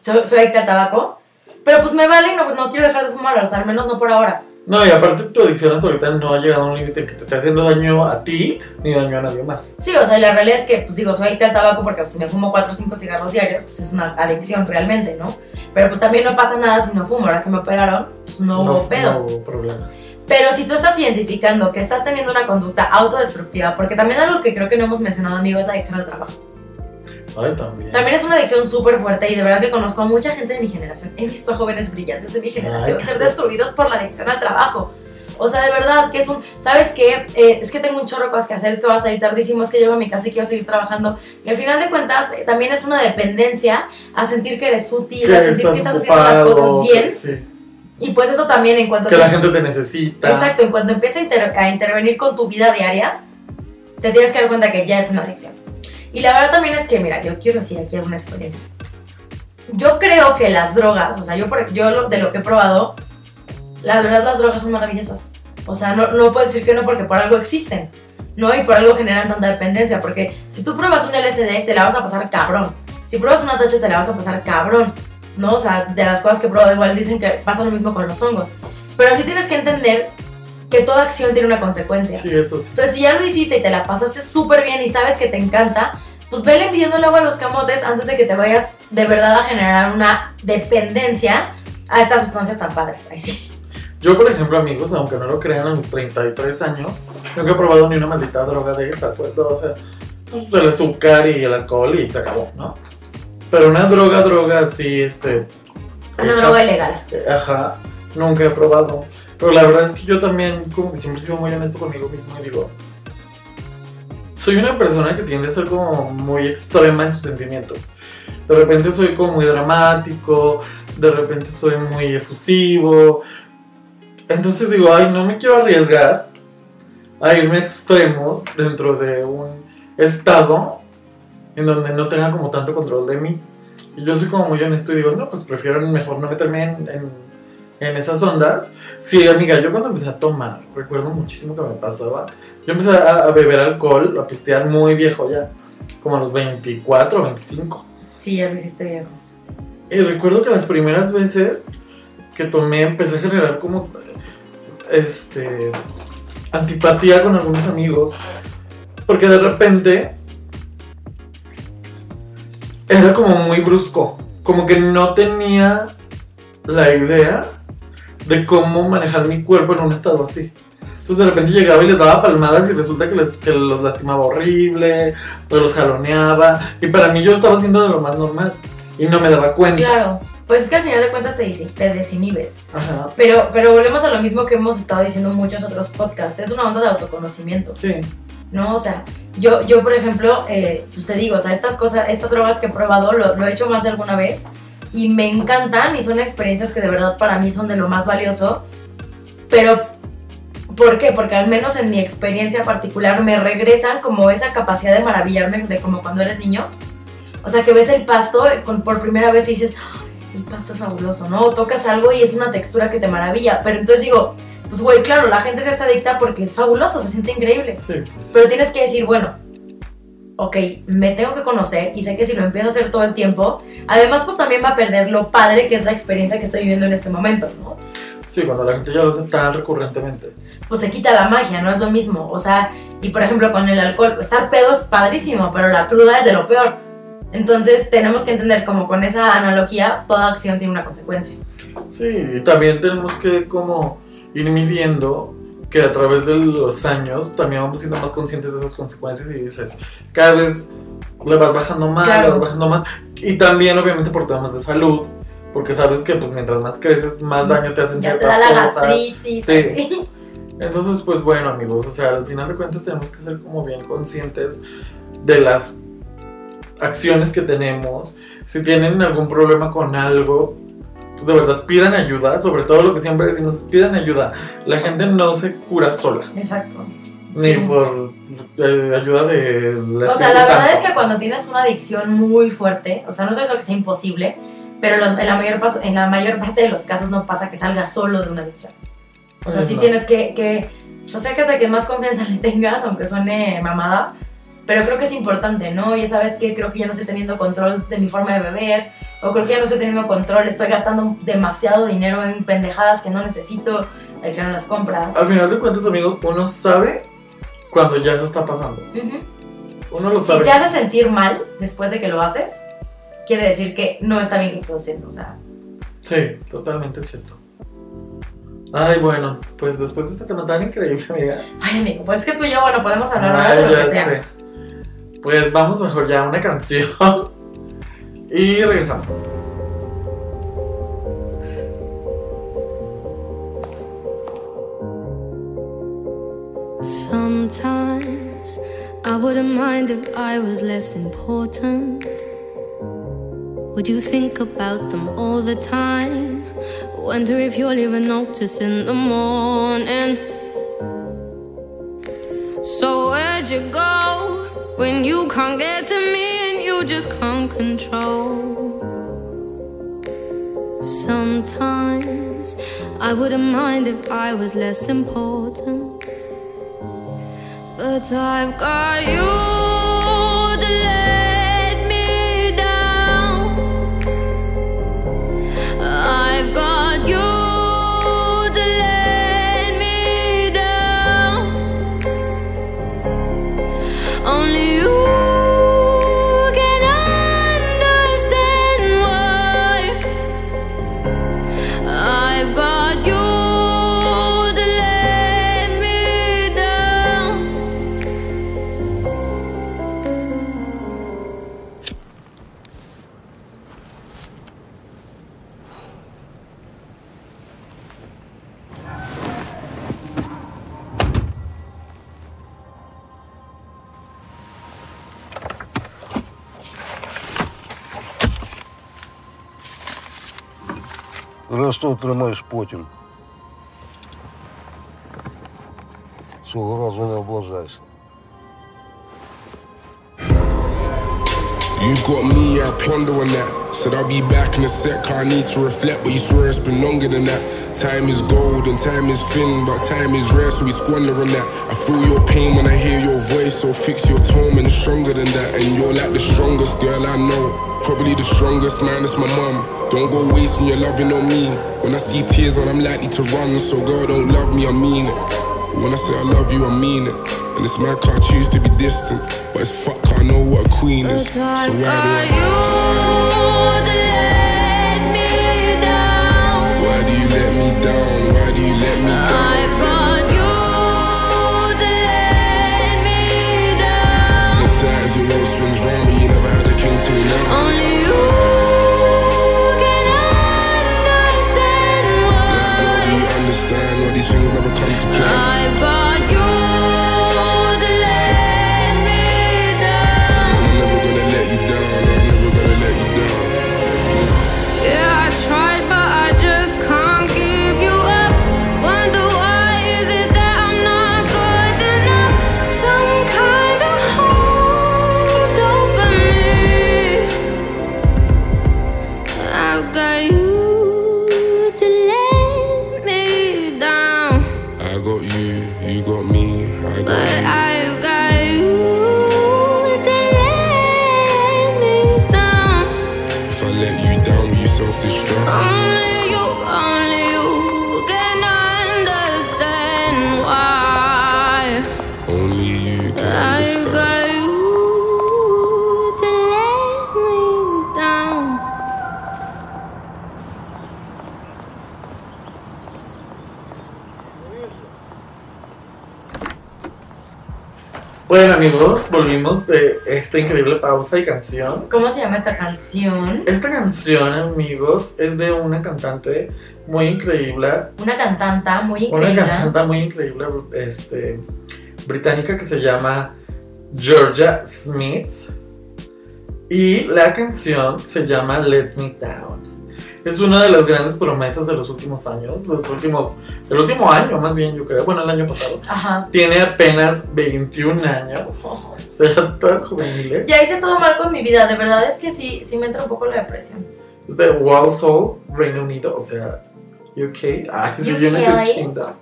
Soy, soy adicta al tabaco, pero pues me vale y no, no quiero dejar de fumar, o sea, al menos no por ahora. No, y aparte tu adicción hasta ahorita no ha llegado a un límite que te esté haciendo daño a ti ni daño a nadie más. Sí, o sea, la realidad es que, pues digo, soy adicta al tabaco porque pues, si me fumo 4 o 5 cigarros diarios, pues es una adicción realmente, ¿no? Pero pues también no pasa nada si no fumo. Ahora que me operaron, pues no, hubo pedo. No hubo problema. Pero si tú estás identificando que estás teniendo una conducta autodestructiva, porque también algo que creo que no hemos mencionado, amigo, es la adicción al trabajo. Ay, también. También es una adicción súper fuerte y de verdad que conozco a mucha gente de mi generación. He visto a jóvenes brillantes de mi generación Ay, ser destruidos por la adicción al trabajo. O sea, de verdad que es un... ¿Sabes qué? Eh, es que tengo un chorro de cosas que hacer, es que va a salir tardísimo, es que llego a mi casa y quiero seguir trabajando. Y al final de cuentas eh, también es una dependencia a sentir que eres útil, a sentir que estás haciendo las ocupado, cosas bien. sí, Y pues eso también en cuanto que la gente te necesita. Exacto, en cuanto empieza a, inter- a intervenir con tu vida diaria, te tienes que dar cuenta que ya es una adicción. Y la verdad también es que, mira, yo quiero decir aquí alguna experiencia. Yo creo que las drogas, o sea, yo, por- yo de lo que he probado, la verdad las drogas son maravillosas. O sea, no, no puedes decir que no porque por algo existen, ¿no? Y por algo generan tanta dependencia. Porque si tú pruebas un LSD, te la vas a pasar cabrón. Si pruebas una tacha, te la vas a pasar cabrón. ¿No? O sea, de las cosas que he probado, igual dicen que pasa lo mismo con los hongos. Pero sí tienes que entender que toda acción tiene una consecuencia. Sí, eso sí. Entonces, si ya lo hiciste y te la pasaste súper bien y sabes que te encanta, pues vele pidiendo luego a los camotes antes de que te vayas de verdad a generar una dependencia a estas sustancias tan padres. Ay, sí. Yo, por ejemplo, amigos, aunque no lo crean, a mis 33 años, nunca he probado ni una maldita droga de esa, pues, no, o sea, pues, el azúcar y el alcohol y se acabó, ¿no? Pero una droga, droga así, este... Una hecha- droga ilegal. Ajá, nunca he probado. Pero la verdad es que yo también, como que siempre he sido muy honesto conmigo mismo y digo, soy una persona que tiende a ser como muy extrema en sus sentimientos. De repente soy como muy dramático, de repente soy muy efusivo. Entonces digo, ay, no me quiero arriesgar a irme a extremos dentro de un estado en donde no tenga como tanto control de mí. Y yo soy como muy honesto y digo, no, pues prefiero mejor no meterme en, en, en esas ondas. Sí, amiga, yo cuando empecé a tomar, recuerdo muchísimo que me pasaba. Yo empecé a, a beber alcohol, a pistear muy viejo ya, como a los 24 o 25. Sí, ya lo hiciste viejo. Y recuerdo que las primeras veces que tomé empecé a generar como este antipatía con algunos amigos porque de repente era como muy brusco, como que no tenía la idea de cómo manejar mi cuerpo en un estado así. Entonces de repente llegaba y les daba palmadas y resulta que, les, que los lastimaba horrible, o los jaloneaba. Y para mí yo estaba haciendo de lo más normal y no me daba cuenta. Claro. Pues es que al final de cuentas te, te desinhibes. Ajá, Pero, pero volvemos a lo mismo que hemos estado diciendo en muchos otros podcasts. Es una onda de autoconocimiento. sí. ¿No? O sea, yo, yo por ejemplo, eh, pues te digo, o sea, estas cosas, estas drogas que he probado, lo, he hecho más de alguna vez y me encantan y son experiencias que de verdad para mí son de lo más valioso, pero ¿por qué? Porque al menos en mi experiencia particular me regresan como esa capacidad de maravillarme de como cuando eres niño. O sea, que ves el pasto eh, con- por primera vez y dices, "Ay, el pasto es fabuloso, ¿no? O tocas algo y es una textura que te maravilla, pero entonces digo, pues güey, claro, la gente se hace adicta porque es fabuloso, se siente increíble. Sí, pues, Pero tienes que decir, bueno, ok, me tengo que conocer y sé que si lo empiezo a hacer todo el tiempo, además pues también va a perder lo padre que es la experiencia que estoy viviendo en este momento, ¿no? sí, cuando la gente ya lo hace tan recurrentemente. Pues se quita la magia, no es lo mismo. O sea, y por ejemplo con el alcohol, estar pedo es padrísimo, pero la cruda es de lo peor. Entonces tenemos que entender como con esa analogía, toda acción tiene una consecuencia. Sí, y también tenemos que como ir midiendo que a través de los años también vamos siendo más conscientes de esas consecuencias y dices, cada vez le vas bajando más, Claro. le vas bajando más. Y también obviamente por temas de salud, porque sabes que pues mientras más creces, más daño te hacen Ya te ciertas da la cosas. gastritis. Sí. así. Entonces, pues bueno, amigos, o sea, al final de cuentas tenemos que ser como bien conscientes de las acciones que tenemos. Si tienen algún problema con algo, de verdad pidan ayuda, sobre todo lo que siempre decimos, pidan ayuda. La gente no se cura sola, Exacto. ni Sí. por eh, ayuda de la O sea, la verdad es que cuando tienes una adicción muy fuerte, o sea, no sé lo que sea imposible, pero en la, mayor, en la mayor parte de los casos no pasa que salgas solo de una adicción. O sea, Pues sí no. tienes que, que pues, acércate a que más confianza le tengas, aunque suene mamada, pero creo que es importante, ¿no? Ya sabes que creo que ya no estoy teniendo control de mi forma de beber, o creo que ya no estoy teniendo control, estoy gastando demasiado dinero en pendejadas que no necesito, adicción a las compras. Al final de cuentas, amigos, uno sabe cuando ya se está pasando. Uno lo Si sabe. te hace sentir mal después de que lo haces, quiere decir que no está bien lo que estás haciendo. O sea, Sí, totalmente cierto. Ay, bueno, pues después de este tema tan increíble, amiga. ay, amigo, pues es que tú y yo, bueno, podemos hablar Ay, de lo que sea. sé. Pues vamos mejor ya a una canción. y regresamos. Sometimes I wouldn't mind if I was less important. Would you think about them all the time? Wonder if you'll even notice in the morning. So where'd you go when you can't get to me and you just can't control? Sometimes I wouldn't mind if I was less important. But I've got you to let me down. I've got you Решта тримаєш потім. Цього разу не облажайся. You've got me, I ponder on that. Said I'll be back in a sec, I need to reflect, but you swear it's been longer than that. Time is gold and time is thin, but time is rare, so we squander on that. I feel your pain when I hear your voice, so fix your tone and stronger than that. And you're like the strongest girl I know. Probably the strongest man, it's my mum. Don't go wasting your loving on me. When I see tears on, I'm likely to run. So girl, don't love me, I mean it. When I say I love you, I mean it. And it's my car, choose to be distant. But it's fuck, I know what a queen is. So But why do I? Bueno, amigos, volvimos de esta increíble pausa y canción. ¿Cómo se llama esta canción? Esta canción, amigos, es de una cantante muy increíble. Una cantanta muy Una increíble. cantante muy increíble este, británica que se llama Georgia Smith. Y la canción se llama Let Me Down. Es una de las grandes promesas de los últimos años. Los últimos, el último año, más bien, yo creo. Bueno, el año pasado. Ajá. Tiene apenas 21 años. O sea, todas juveniles. Ya hice todo mal con mi vida, de verdad es que sí, sí me entra un poco la depresión. Es de Walsall, Reino Unido, o sea, UK. Ah, UK. United Kingdom.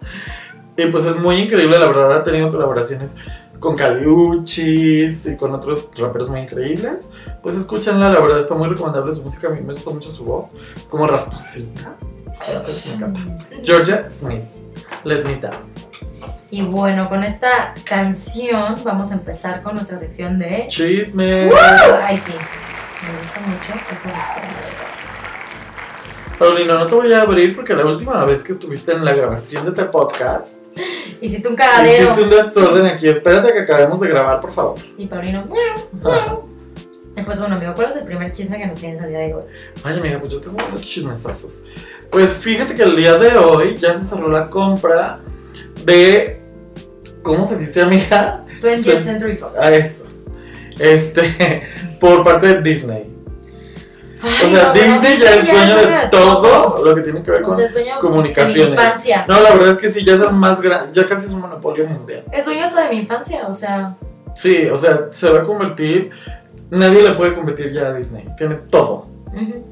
Y pues es muy increíble, la verdad, ha tenido colaboraciones con Caliuchis y con otros raperos muy increíbles. Pues escúchenla, la verdad está muy recomendable su música, a mí me gusta mucho su voz, como rasposita. Entonces me encanta. Georgia Smith, Let Me Down. Y bueno, con esta canción vamos a empezar con nuestra sección de... Chisme. Ay, sí, me gusta mucho esta sección. Paulino, no te voy a abrir porque la última vez que estuviste en la grabación de este podcast, Hiciste un cagadero. hiciste un desorden aquí. Espérate que acabemos de grabar, por favor. Y Paulino... Ah. Pues bueno, amigo, ¿cuál es el primer chisme que nos tienes el día de hoy? Ay, amiga, pues yo tengo unos chismesazos. Pues fíjate que el día de hoy ya se cerró la compra de. ¿Cómo se dice, amiga? 20th Sí. Century Fox. A eso. Este. Por parte de Disney. Ay, O sea, no, Disney ya es dueño de todo lo que tiene que ver O con sea, comunicaciones. de mi infancia. No, la verdad es que sí, ya es el más grande. Ya casi es un monopolio mundial. Es dueño hasta de mi infancia, o sea... Sí, o sea, se va a convertir. Nadie le puede competir ya a Disney. Tiene todo. ujú.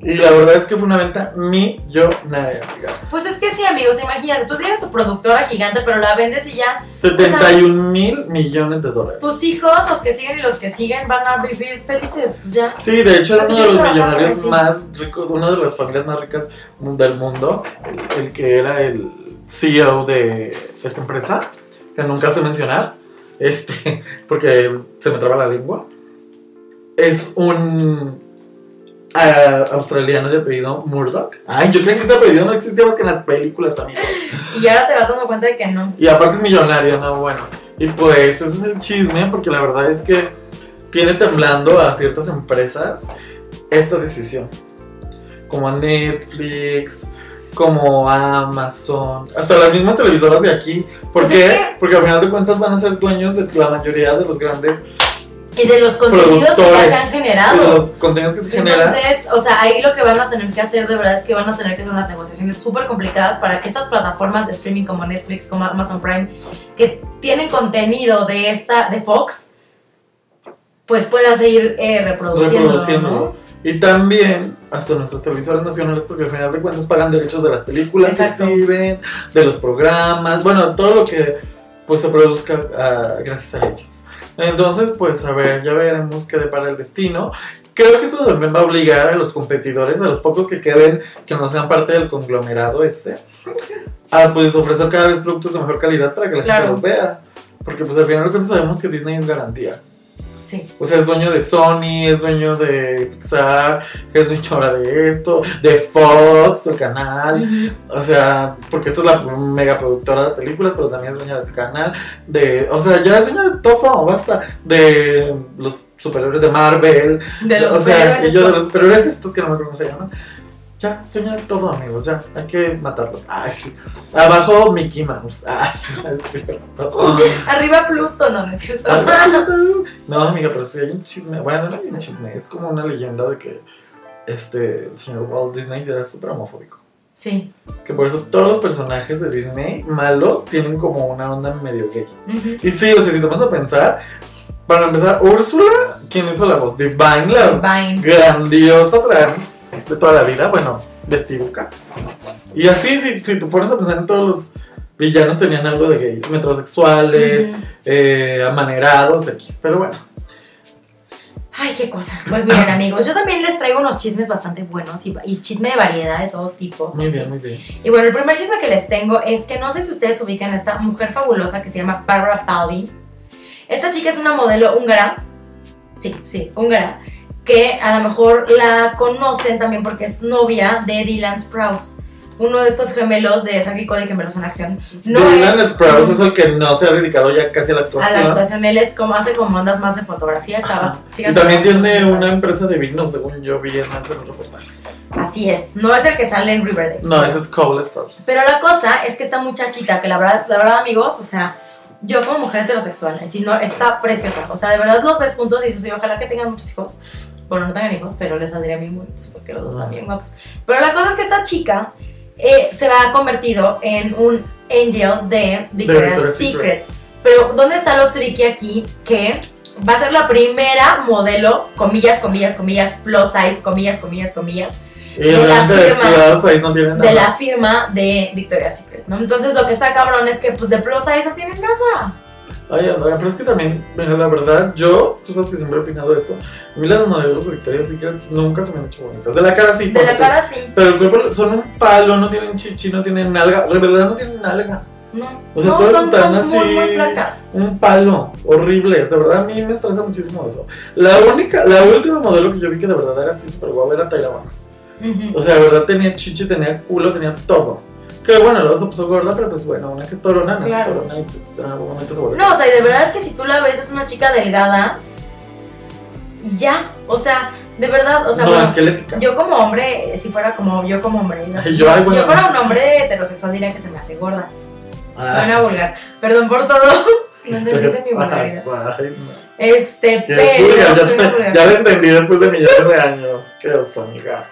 Y la verdad es que fue una venta millonaria, amiga. Pues es que sí, amigos, imagínate, tú tienes tu productora gigante, pero la vendes y ya 71 mil millones de dólares. tus hijos, los que siguen y los que siguen, van a vivir felices, pues ya. Sí, de hecho era uno de los millonarios más ricos, una de las familias más ricas del mundo, el, el que era el CEO de esta empresa, que nunca sé mencionar, este, porque se me traba la lengua. Es un ah, australiano de apellido Murdoch. Ay, yo creía que ese apellido no existía más que en las películas, amigos. Y ahora te vas dando cuenta de que no. Y aparte es millonario, no, bueno. Y pues ese es el chisme, porque la verdad es que tiene temblando a ciertas empresas esta decisión. Como a Netflix, como a Amazon, hasta las mismas televisoras de aquí. ¿Por Pues qué? es que- Porque al final de cuentas van a ser dueños de la mayoría de los grandes Y de los contenidos que ya se han de generado. los contenidos que se generan. Entonces, o sea, ahí lo que van a tener que hacer de verdad es que van a tener que hacer unas negociaciones súper complicadas para que estas plataformas de streaming como Netflix, como Amazon Prime, que tienen contenido de esta, de Fox, pues puedan seguir eh, reproduciendo, reproduciéndolo. Y también hasta nuestras televisoras nacionales, porque al final de cuentas pagan derechos de las películas Exacto. que exhiben, de los programas, bueno, todo lo que pues se produzca ah, gracias a ellos. Entonces, pues a ver, ya veremos qué depara el destino. Creo que esto también va a obligar a los competidores, a los pocos que queden, que no sean parte del conglomerado este, a pues ofrecer cada vez productos de mejor calidad para que la Claro. gente los vea. Porque pues al final de cuentas sabemos que Disney es garantía. Sí. O sea, es dueño de Sony, es dueño de Pixar, es dueño ahora de esto, de Fox, el canal. O sea, porque esta es la mega productora de películas, pero también es dueña del canal. De, o sea, ya es dueña de todo, basta. De los superhéroes de Marvel. De los o sea, superhéroes que yo de estos. los superhéroes estos que no me acuerdo cómo se llaman. Ya, de todo, amigos, ya. Hay que matarlos. Ay, sí. Abajo Mickey Mouse. Ay, es cierto. Arriba Pluto, no, no es cierto. No, amiga, pero sí hay un chisme. Bueno, no hay un chisme. Es como una leyenda de que este, el señor Walt Disney era súper homofóbico. Sí. Que por eso todos los personajes de Disney malos tienen como una onda medio gay. Y sí, o sea, si te vas a pensar, para empezar, Úrsula, ¿quién hizo la voz? Divine, la Vine. grandiosa trans de toda la vida. Bueno, vestiduca. Y así, si, si te pones a pensar en todos los villanos tenían algo de gay, metrosexuales, eh, amanerados, X, pero bueno. Ay, qué cosas. Pues miren, amigos, yo también les traigo unos chismes bastante buenos y, y chisme de variedad de todo tipo. Muy bien, muy bien. Y bueno, el primer chisme que les tengo es que no sé si ustedes ubican a esta mujer fabulosa que se llama Barbara Palvin. Esta chica es una modelo húngara. Sí, sí, húngara. Que a lo mejor la conocen también porque es novia de Dylan Sprouse. Uno de estos gemelos de y Cody Gemelos en Acción. No Dylan es Sprouse es el que no se ha dedicado ya casi a la a la actuación. actuación. Él es como, hace como ondas más de fotografía. Chica. Y también tiene una empresa de vino, según yo vi en ese reportaje. Así es. No es el que sale en Riverdale. No, ese es Cole Sprouse. Pero la cosa es que esta muchachita, que la verdad, la verdad, amigos, o sea, yo como mujer heterosexual, no, está preciosa. O sea, de verdad los ves juntos y dices, "Sí, ojalá que tengan muchos hijos. Bueno, no tengan hijos, pero les saldrían bien bonitos porque los dos están bien guapos. Pero la cosa es que esta chica eh, se ha convertido en un angel de Victoria's Victoria's Secret. Pero, ¿dónde está lo tricky aquí? Que va a ser la primera modelo, comillas, comillas, comillas, plus size, comillas, comillas, comillas, de la de firma- ahí no de la firma de Victoria's Secret, ¿no? Entonces lo que está cabrón es que pues de plus size no tienen nada. Ay, Andrea, pero es que también, mira, la verdad, yo, tú sabes que siempre he opinado esto. A mí las modelos de Victoria's Secret nunca se me han hecho bonitas. De la cara sí, De la tú- cara sí. Pero el cuerpo son un palo, no tienen chichi, no tienen nalga. De verdad no tienen nalga. No, O sea, no todas son, están son así. muy, muy flacas. Un palo, horrible. De verdad a mí me estresa muchísimo eso. La única, la última modelo que yo vi que de verdad era así súper guapa era Tyra Banks. Ujú. O sea, de verdad tenía chichi, tenía culo, tenía todo. Que bueno, luego se puso gorda, pero pues bueno, una que es torona, no es Claro. torona y pues, en algún momento se vuelve. No, o sea, y de verdad es que si tú la ves es una chica delgada y ya, o sea, de verdad, o sea, no, bueno, esquelética. yo como hombre, si fuera como yo como hombre, no sé, Ay, yo, ay, si yo fuera un hombre heterosexual diría que se me hace gorda. Ah. Suena vulgar. Perdón por todo. No entendiste mi vulgaridad. Ay, no. Este, pero vulgar, ya, ya lo entendí después de millones de años. Qué oso, amiga.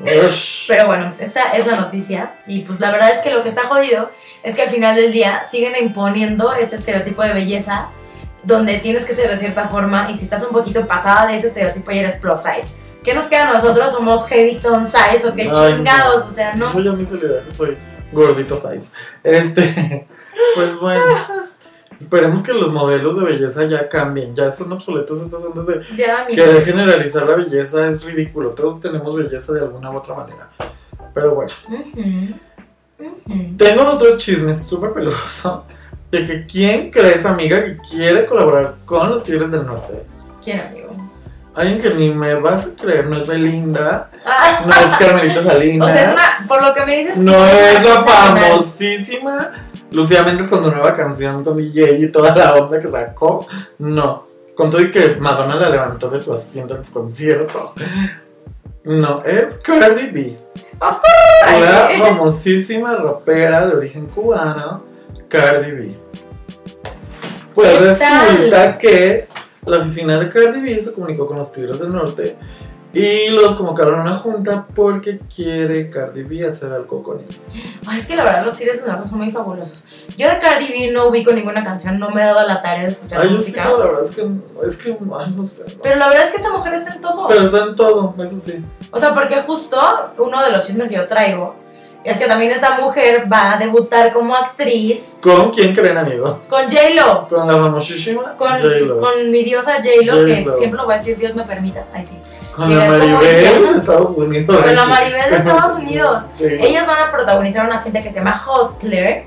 Ush. Pero bueno, esta es la noticia y pues la verdad es que lo que está jodido es que al final del día siguen imponiendo ese estereotipo de belleza donde tienes que ser de cierta forma y si estás un poquito pasada de ese estereotipo ya eres plus size. ¿Qué nos queda a nosotros? ¿Somos heavy tone size o qué Ay, chingados? no. O sea, no. Ya me salida, soy gordito size. Este, pues bueno. Esperemos que los modelos de belleza ya cambien. Ya son obsoletos estas ondas de Ya, querer generalizar la belleza es ridículo. Todos tenemos belleza de alguna u otra manera. Pero bueno. Tengo otro chisme súper peluso. De que quién crees, amiga, que quiere colaborar con los Tigres del Norte. ¿Quién, amigo? Alguien que ni me vas a creer, no es Belinda, Ah, no es Carmelita Salinas. o sea, es una, por lo que me dices, No es la famosísima Lucía Méndez con su nueva canción con DJ y toda la onda que sacó. No. Con todo y que Madonna la levantó de su asiento en su concierto. No, es Cardi B. La sí. famosísima rapera de origen cubano, Cardi B. Pues ¿Qué resulta que la oficina de Cardi B se comunicó con los Tigres del Norte y los convocaron a una junta porque quiere Cardi B hacer algo con ellos. Ay, es que la verdad los del Norte son muy fabulosos. Yo de Cardi B no ubico ninguna canción, no me he dado la tarea de escuchar Ay, su yo sí, música. la verdad es que, es que, ay, no sé. no. Pero la verdad es que esta mujer está en todo. Pero está en todo, eso sí. O sea, porque justo uno de los chismes que yo traigo es que también esta mujer va a debutar como actriz ¿Con quién creen, amigo? con J-Lo. Con la famosísima Con, J-Lo. con mi diosa J-Lo, que siempre lo voy a decir, Dios me permita. Ay, sí. Con la ¿cómo Maribel de Estados Unidos. Con la. Maribel de Estados Unidos. Ellas van a protagonizar una cinta que se llama Hostler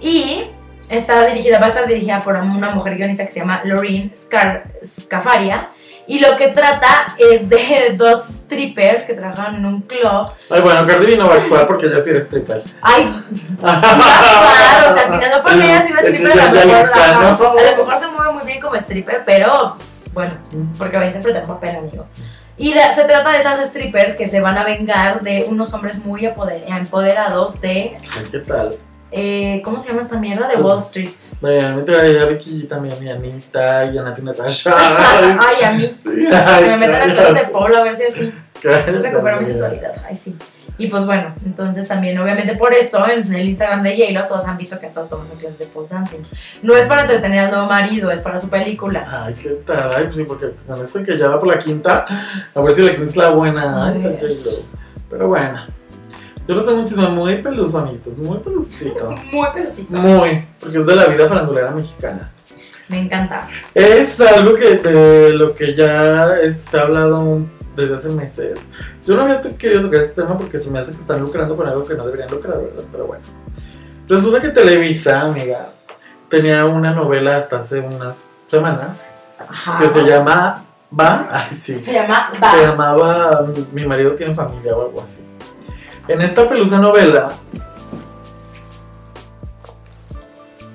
y está dirigida, va a estar dirigida por una mujer guionista que se llama Lorraine Scar Scafaria. Y lo que trata es de dos strippers que trabajaban en un club. Ay, bueno, Cardi B no va a actuar porque ella sí eres stripper. Ay, claro, o sea, al final no porque ella sí va a Es stripper, a lo mejor, ¿no? a lo mejor se mueve muy bien como stripper, pero pues, bueno, porque va a interpretar un papel, amigo. Y la- se trata de esas strippers que se van a vengar de unos hombres muy empoderados de, ¿Qué tal? Eh, ¿cómo se llama esta mierda? De Wall Street. Meter ahí a Vicky a Anita, y a Nati Natasha. Ay, a mí. Ay, Me meten a clases de polo a ver si así recupero mi amiga. sensualidad. Ay, sí. Y pues bueno, entonces también, obviamente por eso, en el Instagram de J-Lo todos han visto que ha estado tomando clases de pole dancing. No es para entretener al nuevo marido, es para su película. Ay, qué tal. Ay, pues sí, porque con eso que ya va por la quinta, a ver si la quinta es la buena. Ay. Pero bueno. Yo los tengo un chisme muy peluso, amiguitos, muy pelusito. Muy pelucito. Muy, porque es de la vida farandulera mexicana. Me encanta. Es algo que de lo que ya este, se ha hablado desde hace meses. Yo no había querido tocar este tema porque se me hace que están lucrando con algo que no deberían lucrar, ¿verdad? Pero bueno. Resulta que Televisa, amiga, tenía una novela hasta hace unas semanas Ajá. que se llama Va, ay sí, Se llama se Va. llamaba Mi marido tiene familia o algo así. En esta pelusa novela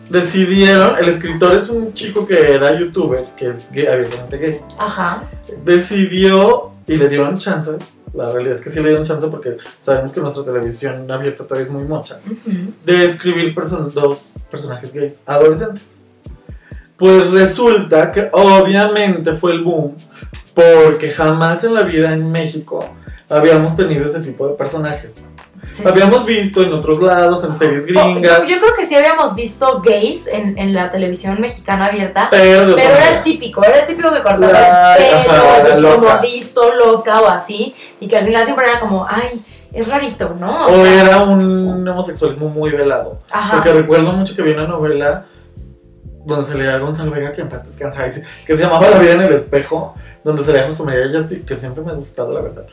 decidieron, el escritor es un chico que era youtuber, que es gay, abiertamente gay, Ajá. decidió y le dieron chance, la realidad es que sí le dieron chance porque sabemos que nuestra televisión abierta todavía es muy mocha, de escribir person- dos personajes gays, adolescentes. Pues resulta que obviamente fue el boom porque jamás en la vida en México habíamos tenido ese tipo de personajes. Sí, sí. Habíamos visto en otros lados, en series Oh, gringas, yo, yo creo que sí habíamos visto gays en, en la televisión mexicana abierta, pero pero era el típico, era el típico que cortaba La- el ajá, pelo, loca. como visto, loca o así, y que al final siempre era como, ay, es rarito, ¿no? O era un homosexualismo muy velado. ajá. Porque recuerdo mucho que vi una novela donde se leía a Gonzalo Vega, que en paz descansa, que se llamaba La vida en el espejo, donde se leía a José María Yaspi, que siempre me ha gustado, la verdad.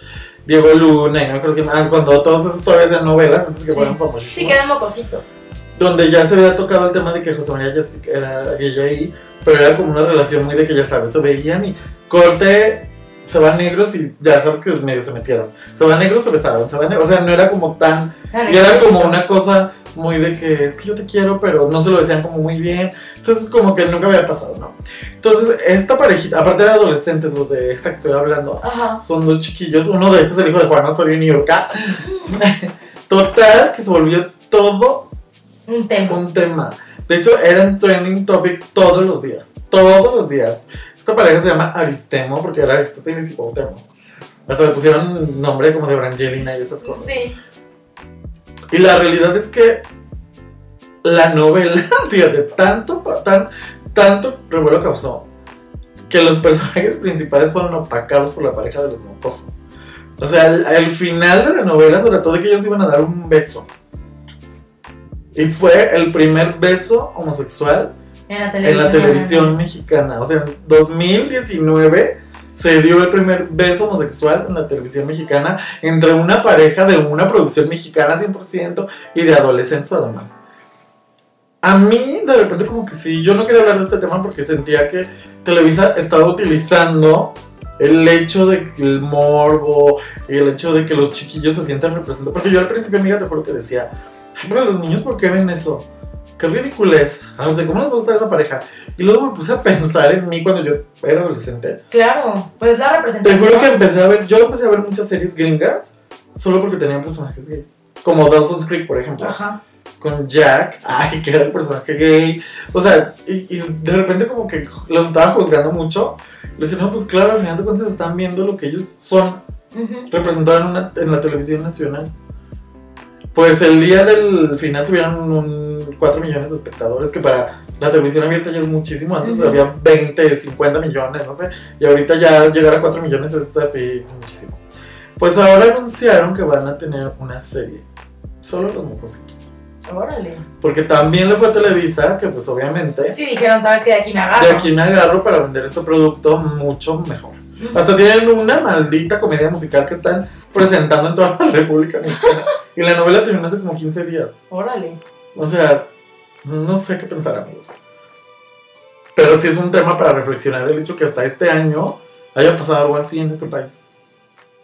Diego Luna, y no me acuerdo quién más, cuando todos esos todavía hacían novelas, antes que Sí. fueran famosísimos. Sí, que eran mocositos. Donde ya se había tocado el tema de que José María Yaspi era gay ahí, pero era como una relación muy de que ya sabes, se veían y corte, se van negros y ya sabes que medio se metieron. Se van negros, se besaron, se van negros, o sea, no era como tan y era como una cosa muy de que es que yo te quiero, pero no se lo decían como muy bien. Entonces, como que nunca había pasado, ¿no? Entonces, esta parejita, aparte de adolescentes, los de esta que estoy hablando, Ajá. son dos chiquillos. Uno, de hecho, es el hijo de Juan Osorio York. Total, que se volvió todo Un tema. un tema. De hecho, eran trending topic todos los días. Todos los días. Esta pareja se llama Aristemo, porque era Aristóteles y Cuauhtémoc. Hasta le pusieron nombre como de Brangelina y esas cosas. Sí. Y la realidad es que la novela, fíjate, tanto, tan, tanto revuelo causó que los personajes principales fueron opacados por la pareja de los mocosos. O sea, al, al final de la novela se trató de que ellos iban a dar un beso. Y fue el primer beso homosexual En la en televisión. la televisión mexicana. O sea, en 2019 se dio el primer beso homosexual en la televisión mexicana entre una pareja de una producción mexicana 100% y de adolescentes además. A mí, de repente, como que sí, yo no quería hablar de este tema porque sentía que Televisa estaba utilizando el hecho de que el morbo y el hecho de que los chiquillos se sientan representados. Porque yo al principio, amiga, te juro que decía, ay, pero los niños, ¿por qué ven eso? Qué ridiculez. Ah, O sea, ¿cómo les va a gustar esa pareja? Y luego me puse a pensar en mí cuando yo era adolescente. Claro, pues la Te representación. juro que empecé a ver, yo empecé a ver muchas series gringas solo porque tenían personajes gays. Como Dawson's Creek, por ejemplo. Ajá. Con Jack, ay, que era el personaje gay. O sea, y, y de repente como que los estaba juzgando mucho. Le dije, no, pues claro, al final de cuentas están viendo lo que ellos son Ujú. representados en, una- en la televisión nacional. Pues el día del final tuvieron un 4 millones de espectadores, que para la televisión abierta ya es muchísimo. Antes Ujú. había 20, 50 millones, no sé. Y ahorita ya llegar a 4 millones es así muchísimo. Pues ahora anunciaron que van a tener una serie. Solo los mocositos. Órale. Porque también le fue a Televisa, que pues obviamente Sí, dijeron, ¿sabes qué? De aquí me agarro. de aquí me agarro para vender este producto mucho mejor. Ujú. Hasta tienen una maldita comedia musical que están presentando en toda la República Mexicana. Y la novela terminó hace como 15 días. Órale. O sea, no sé qué pensar, amigos. Pero sí es un tema para reflexionar el hecho que hasta este año haya pasado algo así en este país.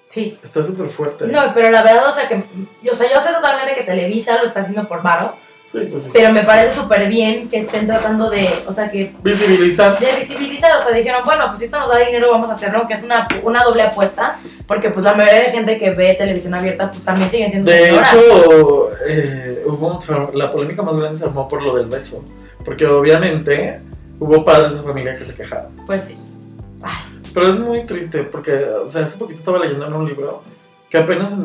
Sí. Está súper fuerte. No, pero la verdad, o sea, que. O sea, yo sé totalmente que Televisa lo está haciendo por varo, Sí, pues sí. pero me parece súper bien que estén tratando de. O sea, que. Visibilizar. De visibilizar, o sea, dijeron, bueno, pues si esto nos da dinero, vamos a hacerlo, aunque es una, una doble apuesta, porque pues la mayoría de gente que ve televisión abierta, pues también siguen siendo De señoras. hecho, eh, hubo un- la polémica más grande se armó por lo del beso. Porque obviamente hubo padres de familia que se quejaron. Pues sí. Pero es muy triste porque, o sea, hace poquito estaba leyendo en un libro que apenas en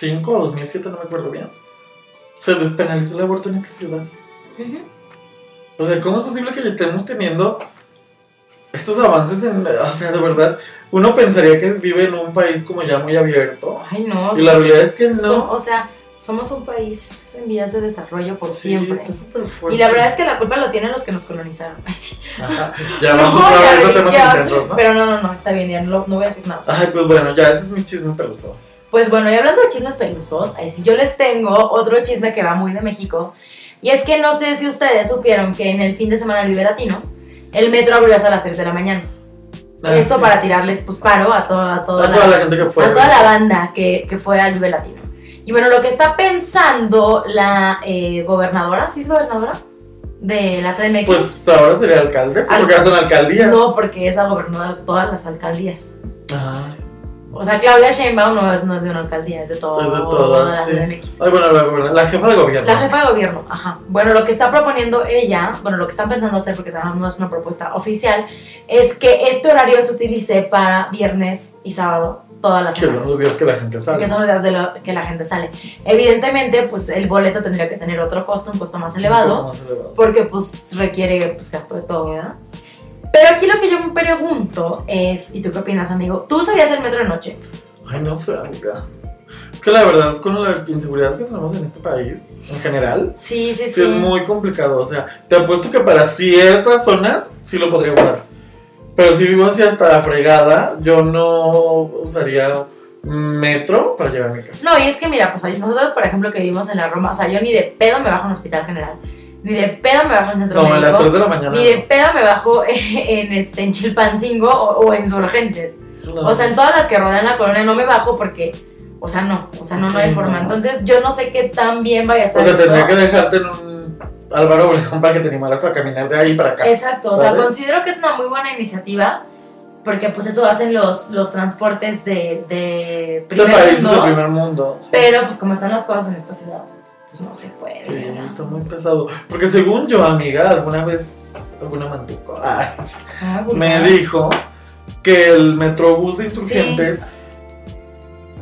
2005 o 2007, no me acuerdo bien, se despenalizó el aborto en esta ciudad. Ujú. O sea, ¿cómo es posible que estemos teniendo estos avances en, o sea, de verdad, uno pensaría que vive en un país como ya muy abierto. Ay, no. Y la realidad es que no. o sea, somos un país en vías de desarrollo por Sí, siempre. está súper fuerte. Y la verdad es que la culpa lo tienen los que nos colonizaron. Ay, sí. Ajá. Ya No, vamos otra vez a temas ya. intensos, ¿no? Pero no, no, no, está bien, ya no, no voy a decir nada. Ay, pues bueno, ya ese es mi chisme peluso. Pues bueno, y hablando de chismes pelusos, ahí sí, yo les tengo otro chisme que va muy de México. Y es que no sé si ustedes supieron que en el fin de semana Latino, el metro abrió hasta las 3 de la mañana. Ah, Esto sí. para tirarles pues paro a, toda a toda a toda la gente que fue. a toda la banda que, que fue al Vive Latino. Y bueno, lo que está pensando la eh, gobernadora, ¿sí es gobernadora? De la CDMX. Pues ahora sería alcalde, sí, Al- porque son alcaldías. no, porque es la gobernadora de todas las alcaldías. Ah, O sea, Claudia Sheinbaum no es, no es de una alcaldía, es de, todo, Es de todas, la sí. Ay, bueno, la, la- jefa de gobierno. La jefa de gobierno, ajá. Bueno, lo que está proponiendo ella, bueno, lo que están pensando hacer, porque no es una propuesta oficial, es que este horario se utilice para viernes y sábado, todas las Que son los días que la gente sale. que son los días de lo- que la gente sale. Evidentemente, pues el boleto tendría que tener otro costo, un costo más Un elevado, más elevado. porque pues requiere pues gasto de todo, ¿verdad? Pero aquí lo que yo me pregunto es, ¿y tú qué opinas, amigo? ¿Tú usarías el metro de noche? Ay, no sé, amiga. Es que la verdad, con la inseguridad que tenemos en este país, en general, Sí, sí, sí, sí. es muy complicado. O sea, te apuesto que para ciertas zonas sí lo podría usar. Pero si vivo así hasta la fregada, yo no usaría metro para llegar a mi casa. No, y es que mira, pues nosotros, por ejemplo, que vivimos en la Roma, o sea, yo ni de pedo me bajo en un hospital general, ni de pedo me bajo en centro No, a las médico, 3 de la mañana. ni de pedo me bajo en, este, en Chilpancingo o, o en Surgentes. no. O sea, en todas las que rodean la colonia no me bajo porque, o sea, no, o sea, no, no hay forma. Entonces, yo no sé qué tan bien vaya a estar O sea, esto. tendría que dejarte en un Álvaro Obregón para que te animaras a caminar de ahí para acá. Exacto, o sea, considero que es una muy buena iniciativa porque pues eso hacen los, los transportes de, de de primer países mundo, primer mundo. sí. pero pues como están las cosas en esta ciudad, pues no se puede. Sí, ¿verdad? está muy pesado. Porque según yo, amiga, alguna vez, alguna mantuco, ay, sí, Ah, me dijo que el metrobús de insurgentes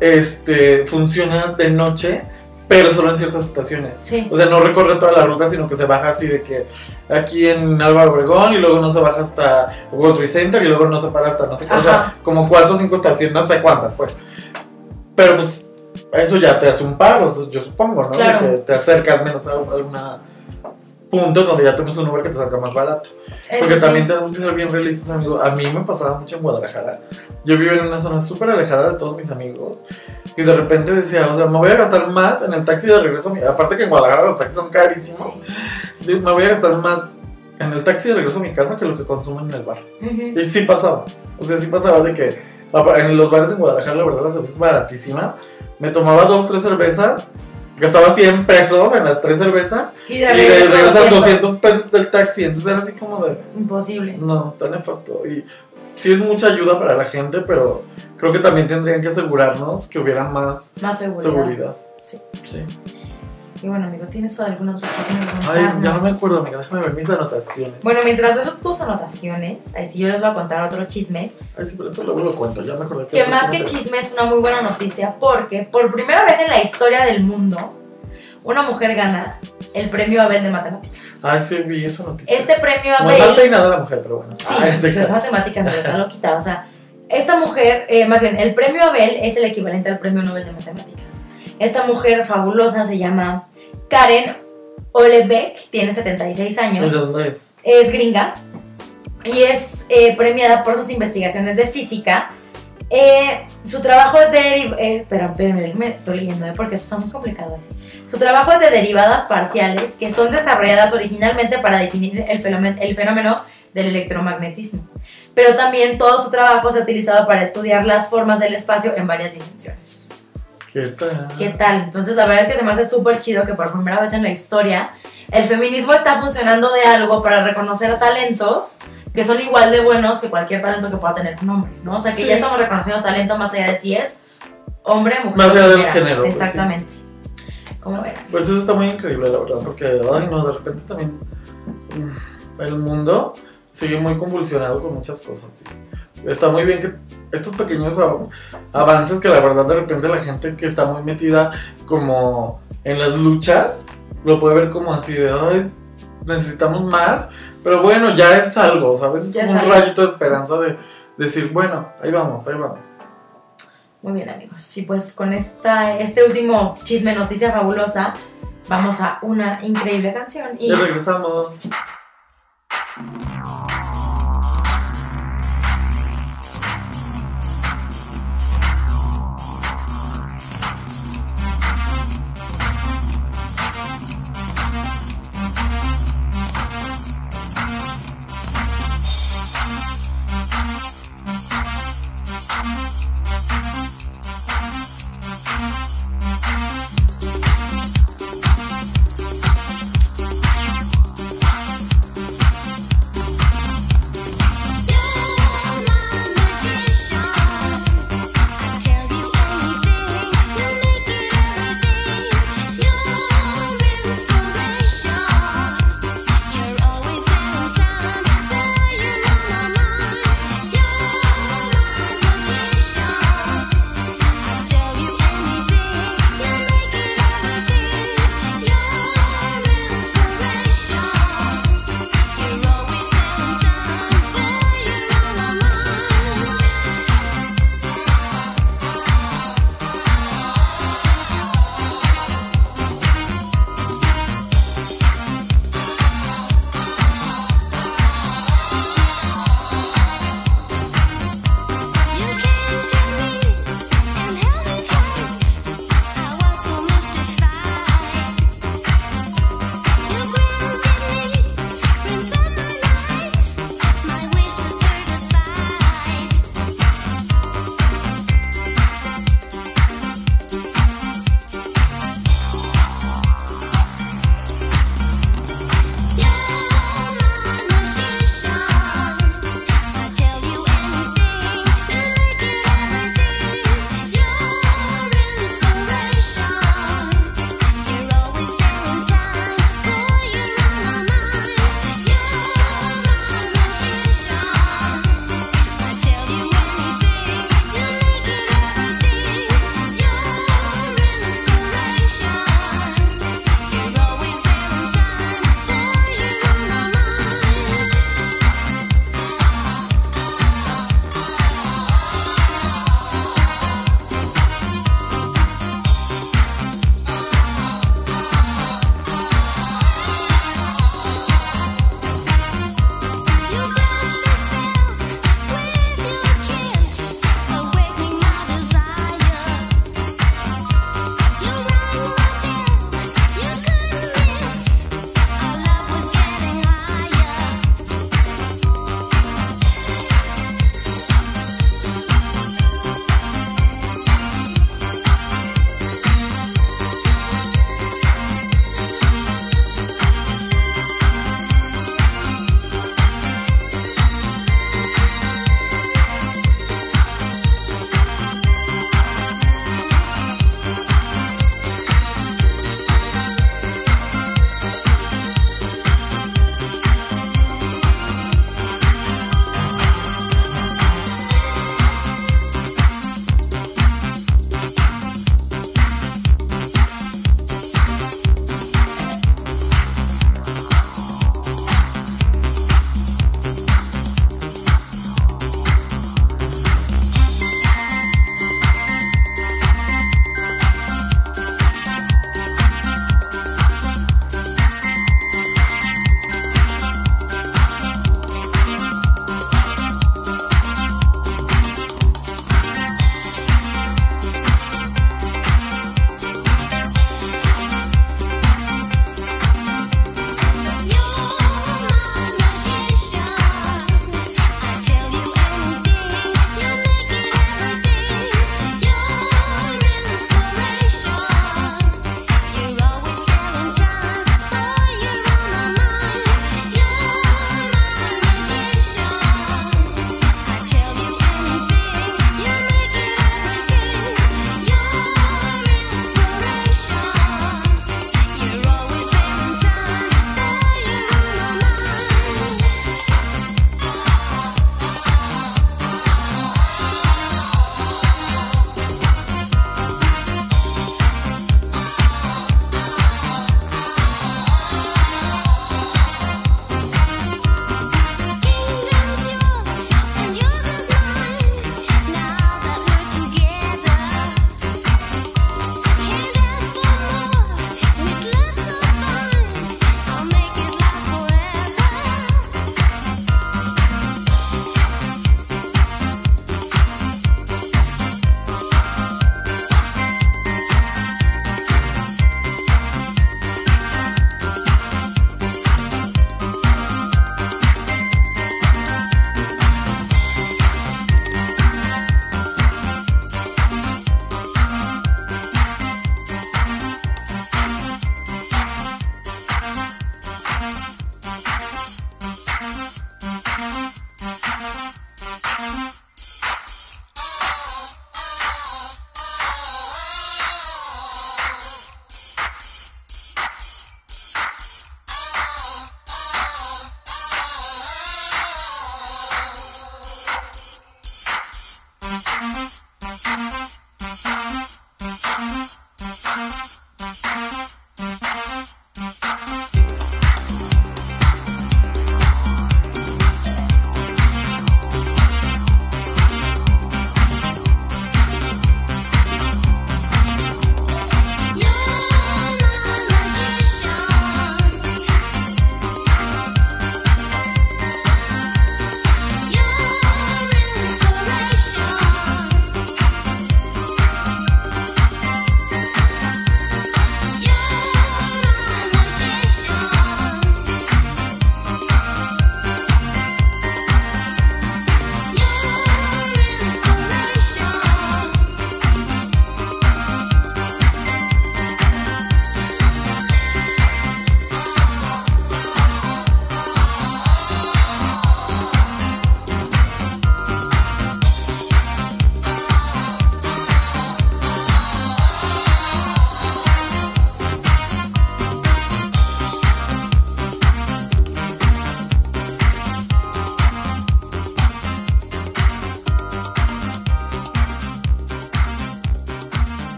este, funciona de noche, pero solo en ciertas estaciones. Sí. O sea, no recorre toda la ruta, sino que se baja así de que aquí en Álvaro Obregón y luego no se baja hasta World Trade Center y luego no se para hasta no sé. O sea, como cuatro o cinco estaciones, no sé cuántas, pues. Pero pues eso ya te hace un paro, yo supongo, ¿no? Claro. que te acercas menos a alguna punto donde ya tomes un Uber que te salga más barato. Eso Porque sí. también tenemos que ser bien realistas, amigo. A mí me pasaba mucho en Guadalajara. Yo vivía en una zona súper alejada de todos mis amigos. Y de repente decía, o sea, me voy a gastar más en el taxi de regreso a mi... Aparte que en Guadalajara los taxis son carísimos. Sí. Me voy a gastar más en el taxi de regreso a mi casa que lo que consumo en el bar. Ujú. Y sí pasaba. O sea, sí pasaba de que en los bares en Guadalajara, la verdad, la cerveza es baratísima. Me tomaba dos, tres cervezas. Gastaba 100 pesos en las tres cervezas. Y de regreso regreso 200. 200 pesos del taxi. Entonces era así como de... Imposible. No, está nefasto. Y sí es mucha ayuda para la gente, pero creo que también tendrían que asegurarnos que hubiera más Más seguridad. seguridad. Sí. Sí. Y bueno, amigo, ¿tienes algún otro chisme? que Ay, ya no me acuerdo, amiga. Déjame ver mis anotaciones. Bueno, mientras ves tus anotaciones, ahí sí yo les voy a contar otro chisme. Ay, sí, pero esto luego lo cuento. Ya me acordé Que otro más que chisme es una muy buena noticia porque por primera vez en la historia del mundo, una mujer gana el premio Abel de Matemáticas. Ay, sí, vi esa noticia. Este premio Muy mal Abel... peinada la mujer, pero bueno. Sí, Ay, pues es matemática, pero está loquita. O sea, esta mujer, eh, más bien, el premio Abel es el equivalente al premio Nobel de Matemáticas. Esta mujer fabulosa se llama Karen Olebeck, tiene 76 ¿De años, es? es gringa y es eh, premiada por sus investigaciones de física. Eh, su trabajo es de... Eh, espera, déjenme, estoy leyendo, porque eso está muy complicado así. Su trabajo es de derivadas parciales que son desarrolladas originalmente para definir el fenómeno, el fenómeno del electromagnetismo. Pero también todo su trabajo se ha utilizado para estudiar las formas del espacio en varias dimensiones. ¿Qué tal? ¿Qué tal? Entonces la verdad es que se me hace súper chido que por primera vez en la historia el feminismo está funcionando de algo para reconocer talentos que son igual de buenos que cualquier talento que pueda tener un hombre, ¿no? O sea que Sí. ya estamos reconociendo talento más allá de si es hombre, mujer. Más allá del género, pues, sí. Exactamente. ¿Cómo ven? Pues eso está muy increíble, la verdad, porque, ay, no, de repente también mm, el mundo sigue muy convulsionado con muchas cosas. sí. Está muy bien que estos pequeños av- avances que la verdad de repente la gente que está muy metida como en las luchas, lo puede ver como así de, ay, necesitamos más, pero bueno, ya es algo, ¿sabes? Es Ya como un rayito de esperanza de decir, bueno, ahí vamos, ahí vamos. Muy bien, amigos. Y pues con esta, este último chisme noticia fabulosa, vamos a una increíble canción. Y Ya regresamos.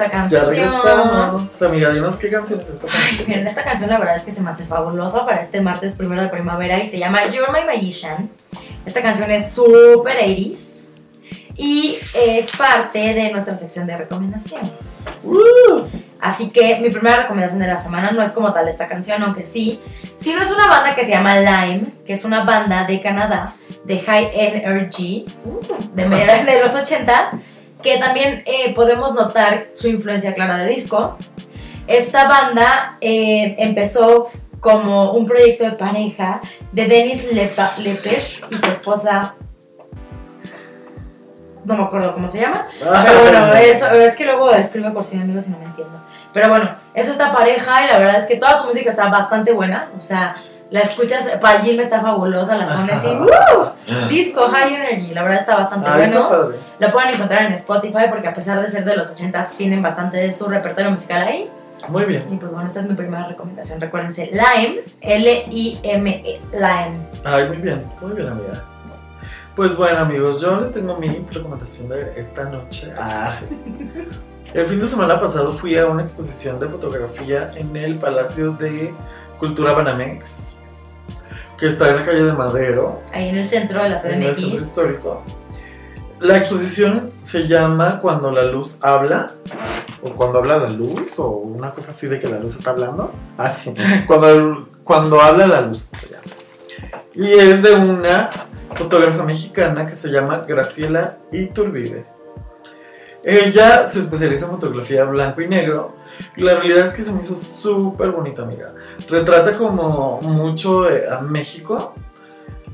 De esta Ya canción. regresamos. Amiga, dinos qué canción es esta. Ay, miren, esta canción la verdad es que se me hace fabulosa para este martes primero de primavera y se llama You're My Magician. Esta canción es súper 80s y es parte de nuestra sección de recomendaciones. Uh, Así que mi primera recomendación de la semana no es como tal esta canción, aunque sí, sino es una banda que se llama Lime, que es una banda de Canadá de High Energy de, media- de los 80s, que también eh, podemos notar su influencia clara de disco. Esta banda eh, empezó como un proyecto de pareja de Denis Lepa- Lepech y su esposa. No me acuerdo cómo se llama. Pero bueno, eso, es que luego escribo por sin amigos y no me entiendo. Pero bueno, es esta pareja y la verdad es que toda su música está bastante buena. O sea, la escuchas, para el gym está fabulosa, la pones y ¡uh! Disco High Energy, la verdad está bastante está bueno. padre. Lo pueden encontrar en Spotify porque a pesar de ser de los 80s tienen bastante de su repertorio musical ahí. Muy bien. Y pues bueno, esta es mi primera recomendación. Recuérdense, Lime, L-I-M-E, Lime. Ay, muy bien, muy bien, amiga. Pues bueno, amigos, yo les tengo mi recomendación de esta noche. Ah. El fin de semana pasado fui a una exposición de fotografía en el Palacio de Cultura Banamex, que está en la calle de Madero, Ahí en el centro de la en el centro CDMX. histórico. La exposición se llama Cuando la luz habla, o cuando habla la luz, o una cosa así de que la luz está hablando. Ah, sí. Cuando, cuando habla la luz se llama. Y es de una fotógrafa mexicana que se llama Graciela Iturbide. Ella se especializa en fotografía blanco y negro. Y la realidad es que se me hizo súper bonita, amiga. Retrata como mucho eh, a México,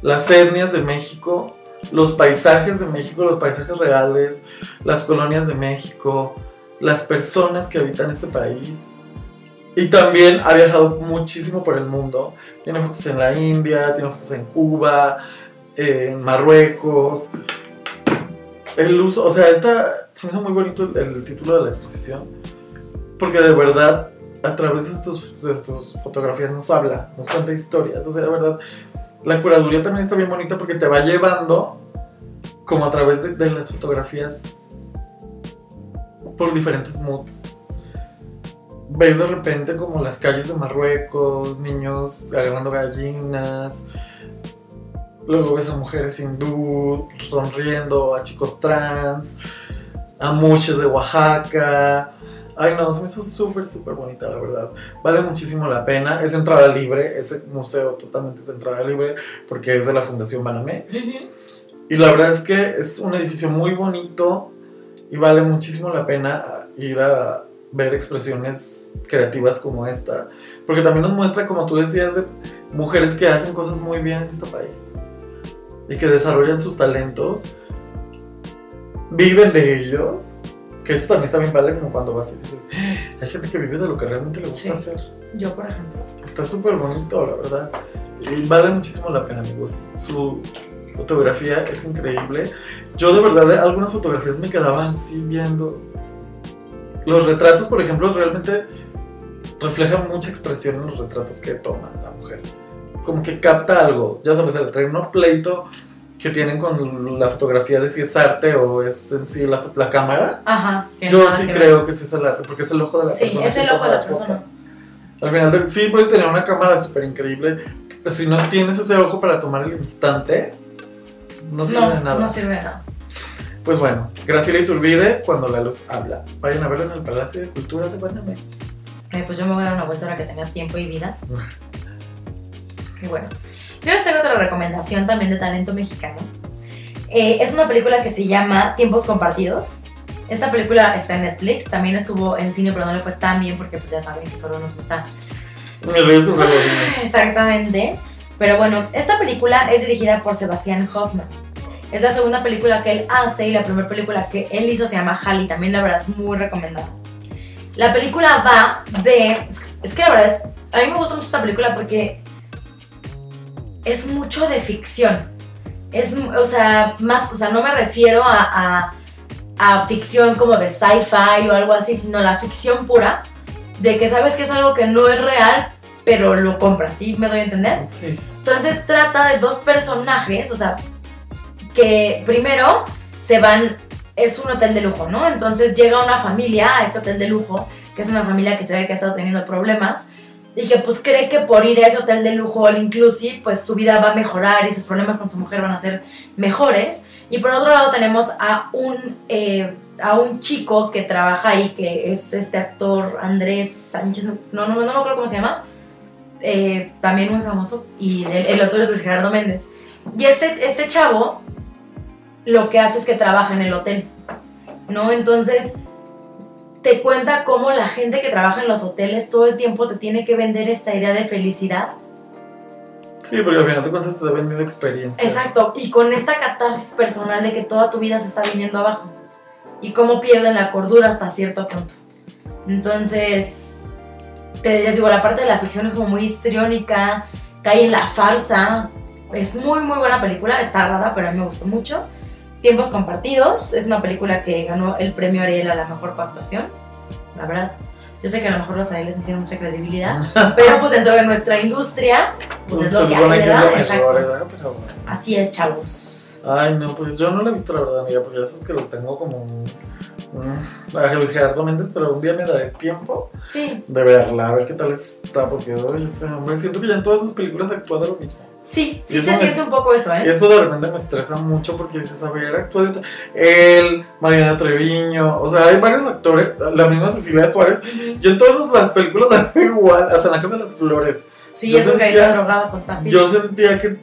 las etnias de México, los paisajes de México, los paisajes reales, las colonias de México, las personas que habitan este país. Y también ha viajado muchísimo por el mundo. Tiene fotos en la India, tiene fotos en Cuba, en Marruecos. El uso, o sea, esta, se me hizo muy bonito el, título de la exposición. Porque de verdad, a través de estos, de estos fotografías nos habla, nos cuenta historias. O sea, de verdad, la curaduría también está bien bonita porque te va llevando como a través de, de las fotografías por diferentes moods. Ves de repente como las calles de Marruecos, niños agarrando gallinas. Luego ves a mujeres hindú sonriendo, a chicos trans, a muchos de Oaxaca. Ay, no, se me hizo súper, súper bonita, la verdad. Vale muchísimo la pena. Es entrada libre, ese museo totalmente es entrada libre porque es de la Fundación Banamex. Y la verdad es que es un edificio muy bonito y vale muchísimo la pena ir a ver expresiones creativas como esta. Porque también nos muestra, como tú decías, de mujeres que hacen cosas muy bien en este país y que desarrollan sus talentos, viven de ellos. Que eso también está bien padre, como cuando vas y dices, hay gente que vive de lo que realmente le gusta Sí. hacer. Yo, por ejemplo. Está súper bonito, la verdad. Y vale muchísimo la pena, amigos. Su fotografía es increíble. Yo de verdad, algunas fotografías me quedaban así viendo. Los retratos, por ejemplo, realmente reflejan mucha expresión en los retratos que toma la mujer. Como que capta algo. Ya sabes, el tren pleito que tienen con la fotografía de si es arte o es en sí la, la cámara. Ajá. Yo sí que ver. creo que sí es el arte, porque es el ojo de la Sí, persona. es que el ojo de la la foto. persona. Al final, de- sí, puedes tener una cámara súper increíble, pero si no tienes ese ojo para tomar el instante, no sirve No, de nada. no sirve de nada. Pues bueno, Graciela Iturbide, cuando la luz habla. Vayan a verlo en el Palacio de Cultura de Banamex. Eh, pues yo me voy a dar una vuelta ahora que tenga tiempo y vida. Y bueno, yo les tengo otra recomendación también de talento mexicano. Eh, es una película que se llama Tiempos Compartidos. Esta película está en Netflix, también estuvo en cine, pero no le fue tan bien porque pues ya saben que solo nos gusta. Exactamente. Pero bueno, esta película es dirigida por Sebastián Hoffman. Es la segunda película que él hace y la primera película que él hizo se llama Halley. También la verdad es muy recomendada. La película va de... es- Es que la verdad es... A mí me gusta mucho esta película porque es mucho de ficción. Es, o sea, más, o sea, no me refiero a, a, a ficción como de sci-fi o algo así, sino la ficción pura de que sabes que es algo que no es real, pero lo compras, ¿sí? ¿Me doy a entender? Sí. Entonces trata de dos personajes, o sea, que primero se van es un hotel de lujo, ¿no? Entonces llega una familia a este hotel de lujo, que es una familia que se ve que ha estado teniendo problemas, que pues cree que por ir a ese hotel de lujo all inclusive, pues su vida va a mejorar y sus problemas con su mujer van a ser mejores. Y por otro lado tenemos a un, eh, a un chico que trabaja ahí, que es este actor Andrés Sánchez, no, no, no me acuerdo cómo se llama, eh, también muy famoso, y el, el otro es Luis Gerardo Méndez. Y este, este chavo lo que hace es que trabaja en el hotel, ¿no? Entonces te cuenta cómo la gente que trabaja en los hoteles todo el tiempo te tiene que vender esta idea de felicidad. Sí, porque al final de cuentas te vendiendo experiencia. Exacto, y con esta catarsis personal de que toda tu vida se está viniendo abajo y cómo pierden la cordura hasta cierto punto. Entonces, te les digo, la parte de la ficción es como muy histriónica, cae en la farsa. Es muy, muy buena película, está rara, pero a mí me gustó mucho. Tiempos compartidos, es una película que ganó el premio Ariel a la mejor actuación, la verdad. Yo sé que a lo mejor los Arieles no tienen mucha credibilidad, pero pues dentro de nuestra industria, pues es lo que hay, que es lo ¿verdad? mejor. Pero. Así es, chavos. Ay, no, pues yo no la he visto, la verdad, amiga, porque ya sabes que lo tengo como un, un- a Luis Gerardo Méndez, pero un día me daré tiempo Sí, de verla, a ver qué tal está, porque oye, este hombre, siento que ya en todas sus películas actúa de lo mismo. Sí, sí se siente un poco eso, Y ¿eh? eso de repente me estresa mucho porque dices, a ver, actúa de otra. Él, Mariana Treviño, o sea, hay varios actores, la misma Cecilia Suárez. Yo en todas las películas veo igual, hasta en la Casa de las Flores. Sí, Yo que ahí sentía- está drogado con. Yo sentía que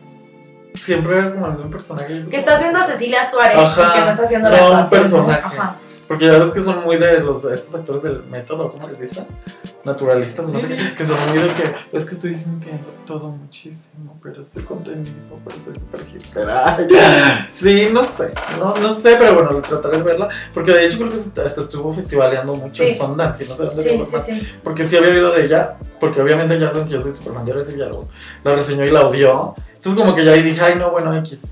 siempre era como el mismo personaje. Que estás viendo a Cecilia Suárez Ajá. y que no estás viendo la No, un actuación, personaje. Ajá. Porque ya ves que son muy de los estos actores del método, ¿cómo les dicen? Naturalistas, no sé qué, que son muy de que es que estoy sintiendo todo muchísimo, pero estoy contenido, pero soy súper hipster. Sí, no sé, no, no sé, pero bueno, trataré de verla, porque de hecho creo que hasta estuvo festivaleando mucho Sí. en Sundance, y no sé dónde Sí, sí, sí. Porque sí había oído de ella, porque obviamente ya saben que yo soy súper fan de Villalobos, la reseñó y la odió, entonces como que ya ahí dije, ay no, bueno, X.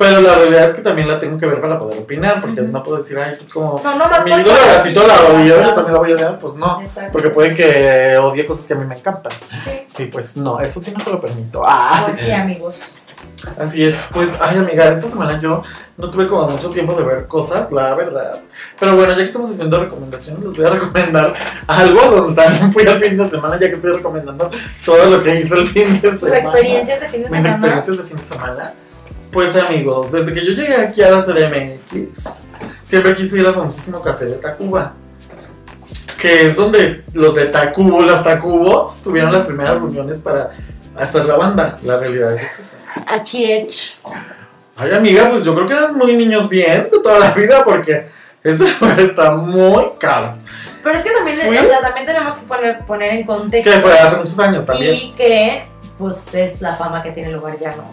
Pero la realidad es que también la tengo que ver para poder opinar, porque no puedo decir, ay, pues como No, no más mi ídolo sí, Gacito la odio, yo también la voy a odiar, pues no. Exacto. Porque puede que odie cosas que a mí me encantan. Sí, Y pues no, eso sí no te lo permito. Ah, pues sí, amigos. Así es, pues, ay amiga, esta semana yo no tuve como mucho tiempo de ver cosas, la verdad. Pero bueno, ya que estamos haciendo recomendaciones, les voy a recomendar algo donde también fui al fin de semana, ya que estoy recomendando todo lo que hice el fin de semana. experiencias de fin de Mis semana. experiencias de fin de semana. Pues amigos, desde que yo llegué aquí a la CDMX, siempre quise ir al famosísimo café de Tacuba. Que es donde los de Tacubo, los Tacubos, tuvieron las primeras reuniones para hacer la banda. La realidad es esa. HH. Ay, amiga, pues yo creo que eran muy niños bien de toda la vida porque lugar está muy caro. Pero es que también, o sea, también tenemos que poner, poner en contexto. Que fue hace muchos años también. Y que, pues, es la fama que tiene el lugar ya, ¿no?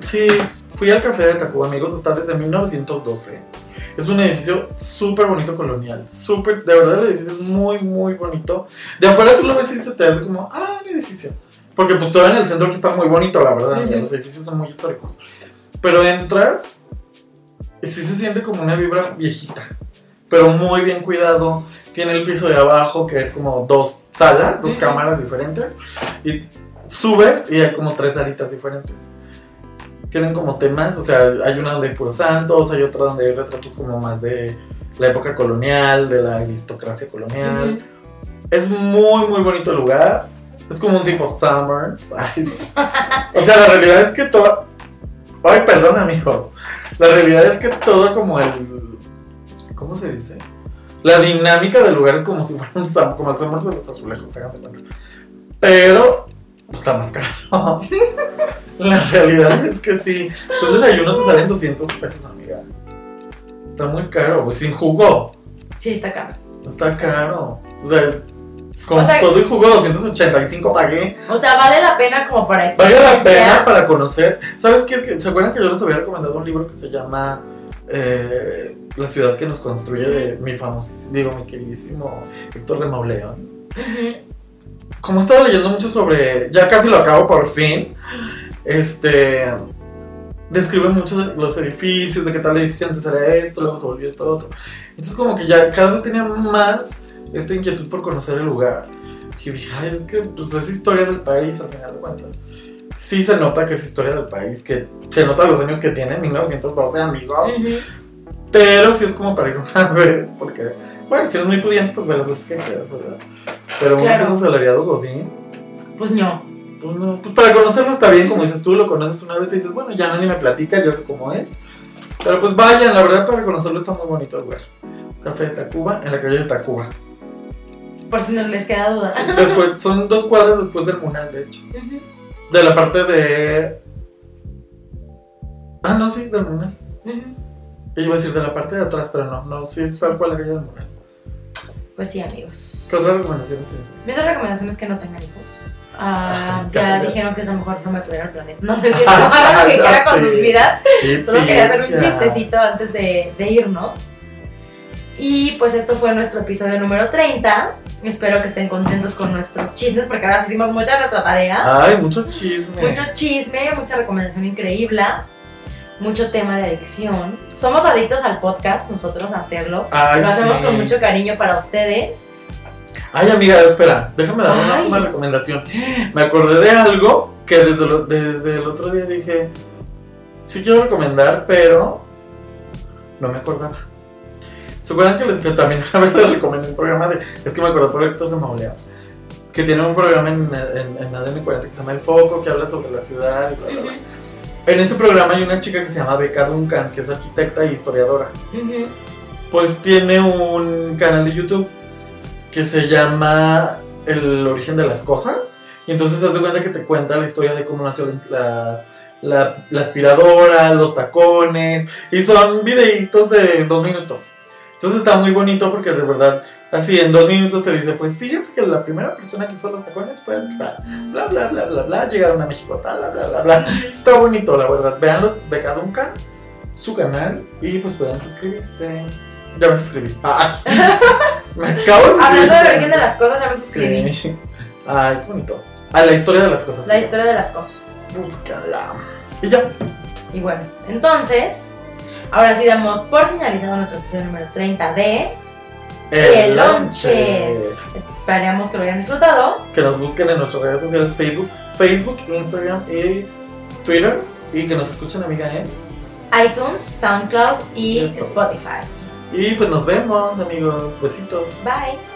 Sí, fui al café de Tacuba, amigos, está desde 1912. Es un edificio súper bonito colonial, súper, de verdad el edificio es muy, muy bonito. De afuera tú lo ves y se te hace como, ah, el edificio. Porque pues todo en el centro que está muy bonito, la verdad, Ujú. los edificios son muy históricos. Pero entras y sí se siente como una vibra viejita, pero muy bien cuidado. Tiene el piso de abajo que es como dos salas, dos Ujú. cámaras diferentes. Y subes y hay como tres salitas diferentes tienen como temas, o sea, hay una donde hay puros santos, hay otra donde hay retratos como más de la época colonial, de la aristocracia colonial. Ujú. Es muy, muy bonito el lugar. Es como un tipo Summers. O sea, la realidad es que todo... Ay, perdón, amigo. La realidad es que todo como el... ¿Cómo se dice? La dinámica del lugar es como si fuera un Sum- como el Summers de los azulejos, de cuenta. Pero está más caro. La realidad es que sí. Si un desayuno te salen 200 pesos, amiga. Está muy caro, pues sin jugo. Sí, está caro. Está caro. O sea, con O sea- todo y jugo 285 pagué. O sea, vale la pena como para Vale la pena para conocer. ¿Sabes qué? Es que, ¿Se acuerdan que yo les había recomendado un libro que se llama eh, La ciudad que nos construye de mi famosísimo, digo, mi queridísimo Héctor de Mauleón? Ujú. Como estaba leyendo mucho sobre, ya casi lo acabo por fin, este, describe mucho los edificios, de qué tal edificio antes era esto, luego se volvió esto otro. Entonces como que ya cada vez tenía más esta inquietud por conocer el lugar. Y dije, ay, es que pues, es historia del país al final de cuentas. Sí se nota que es historia del país, que se nota los años que tiene, 1912, amigos. Pero sí es como para ir una vez, porque, bueno, si eres muy pudiente, pues ve las veces que quieras, ¿verdad? Pero uno que es asalariado Godín, Pues no. pues, no, pues para conocerlo está bien, como dices tú, lo conoces una vez y dices, bueno, ya nadie me platica, ya sé cómo es. Pero pues vayan, la verdad, para conocerlo está muy bonito el lugar. Café de Tacuba, en la calle de Tacuba. Por si no les queda duda. Después, son dos cuadras después del Munal, de hecho. De la parte de. Ah, no, sí, del Munal. Yo iba a decir de la parte de atrás, pero no, no, sí es tal cual la calle del Munal. Pues sí, amigos. ¿Qué otras recomendaciones tienes? Mi otra recomendación es que no tengan hijos. Ah, Ya, dijeron que es la mejor forma de cuidar el planeta. No, no es cierto. Hagan lo que quieran con sus vidas. Solo quería hacer un chistecito antes de, de irnos. Y pues esto fue nuestro episodio número 30. Espero que estén contentos con nuestros chismes porque ahora sí hicimos mucha nuestra tarea. Ay, mucho chisme. Mucho chisme, mucha recomendación increíble, mucho tema de adicción. Somos adictos al podcast, nosotros a hacerlo. Ay, Lo hacemos sí. con mucho cariño para ustedes. Ay, amiga, espera, déjame dar una, una recomendación. Me acordé de algo que desde, lo- desde el otro día dije, sí quiero recomendar, pero no me acordaba. ¿Se acuerdan que les que también vez les recomendé un programa de, es que me acordé por Héctor de Mauleón, que tiene un programa en, en, en ADN 40 que se llama El Foco, que habla sobre la ciudad y bla, bla, bla. En ese programa hay una chica que se llama Becca Duncan, que es arquitecta y historiadora pues tiene un canal de YouTube que se llama El origen de las cosas. Y entonces haz de cuenta que te cuenta la historia de cómo nació la, la, la aspiradora, los tacones. Y son videitos de dos minutos. Entonces está muy bonito porque de verdad, así en dos minutos te dice, pues fíjense que la primera persona que hizo los tacones fue tal, bla, bla, bla, bla, bla, llegaron a México, tal, bla, bla, bla, bla. Está bonito, la verdad. Vean los Beca Duncan, su canal, y pues puedan suscribirse. Ya me suscribí. Ay, me acabo de suscribir. Hablando del origen de las cosas, ya me suscribí. Sí. Ay, qué bonito. A la historia de las cosas. La historia de las cosas. Búscala. Y ya. Y bueno, entonces, ahora sí damos por finalizado nuestro episodio número 30 de El lonche. Esperamos que lo hayan disfrutado. Que nos busquen en nuestras redes sociales Facebook, Facebook, Instagram y Twitter. Y que nos escuchen, amiga, ¿eh? iTunes, SoundCloud y Y esto. Spotify. Y pues nos vemos, amigos. Besitos. Bye.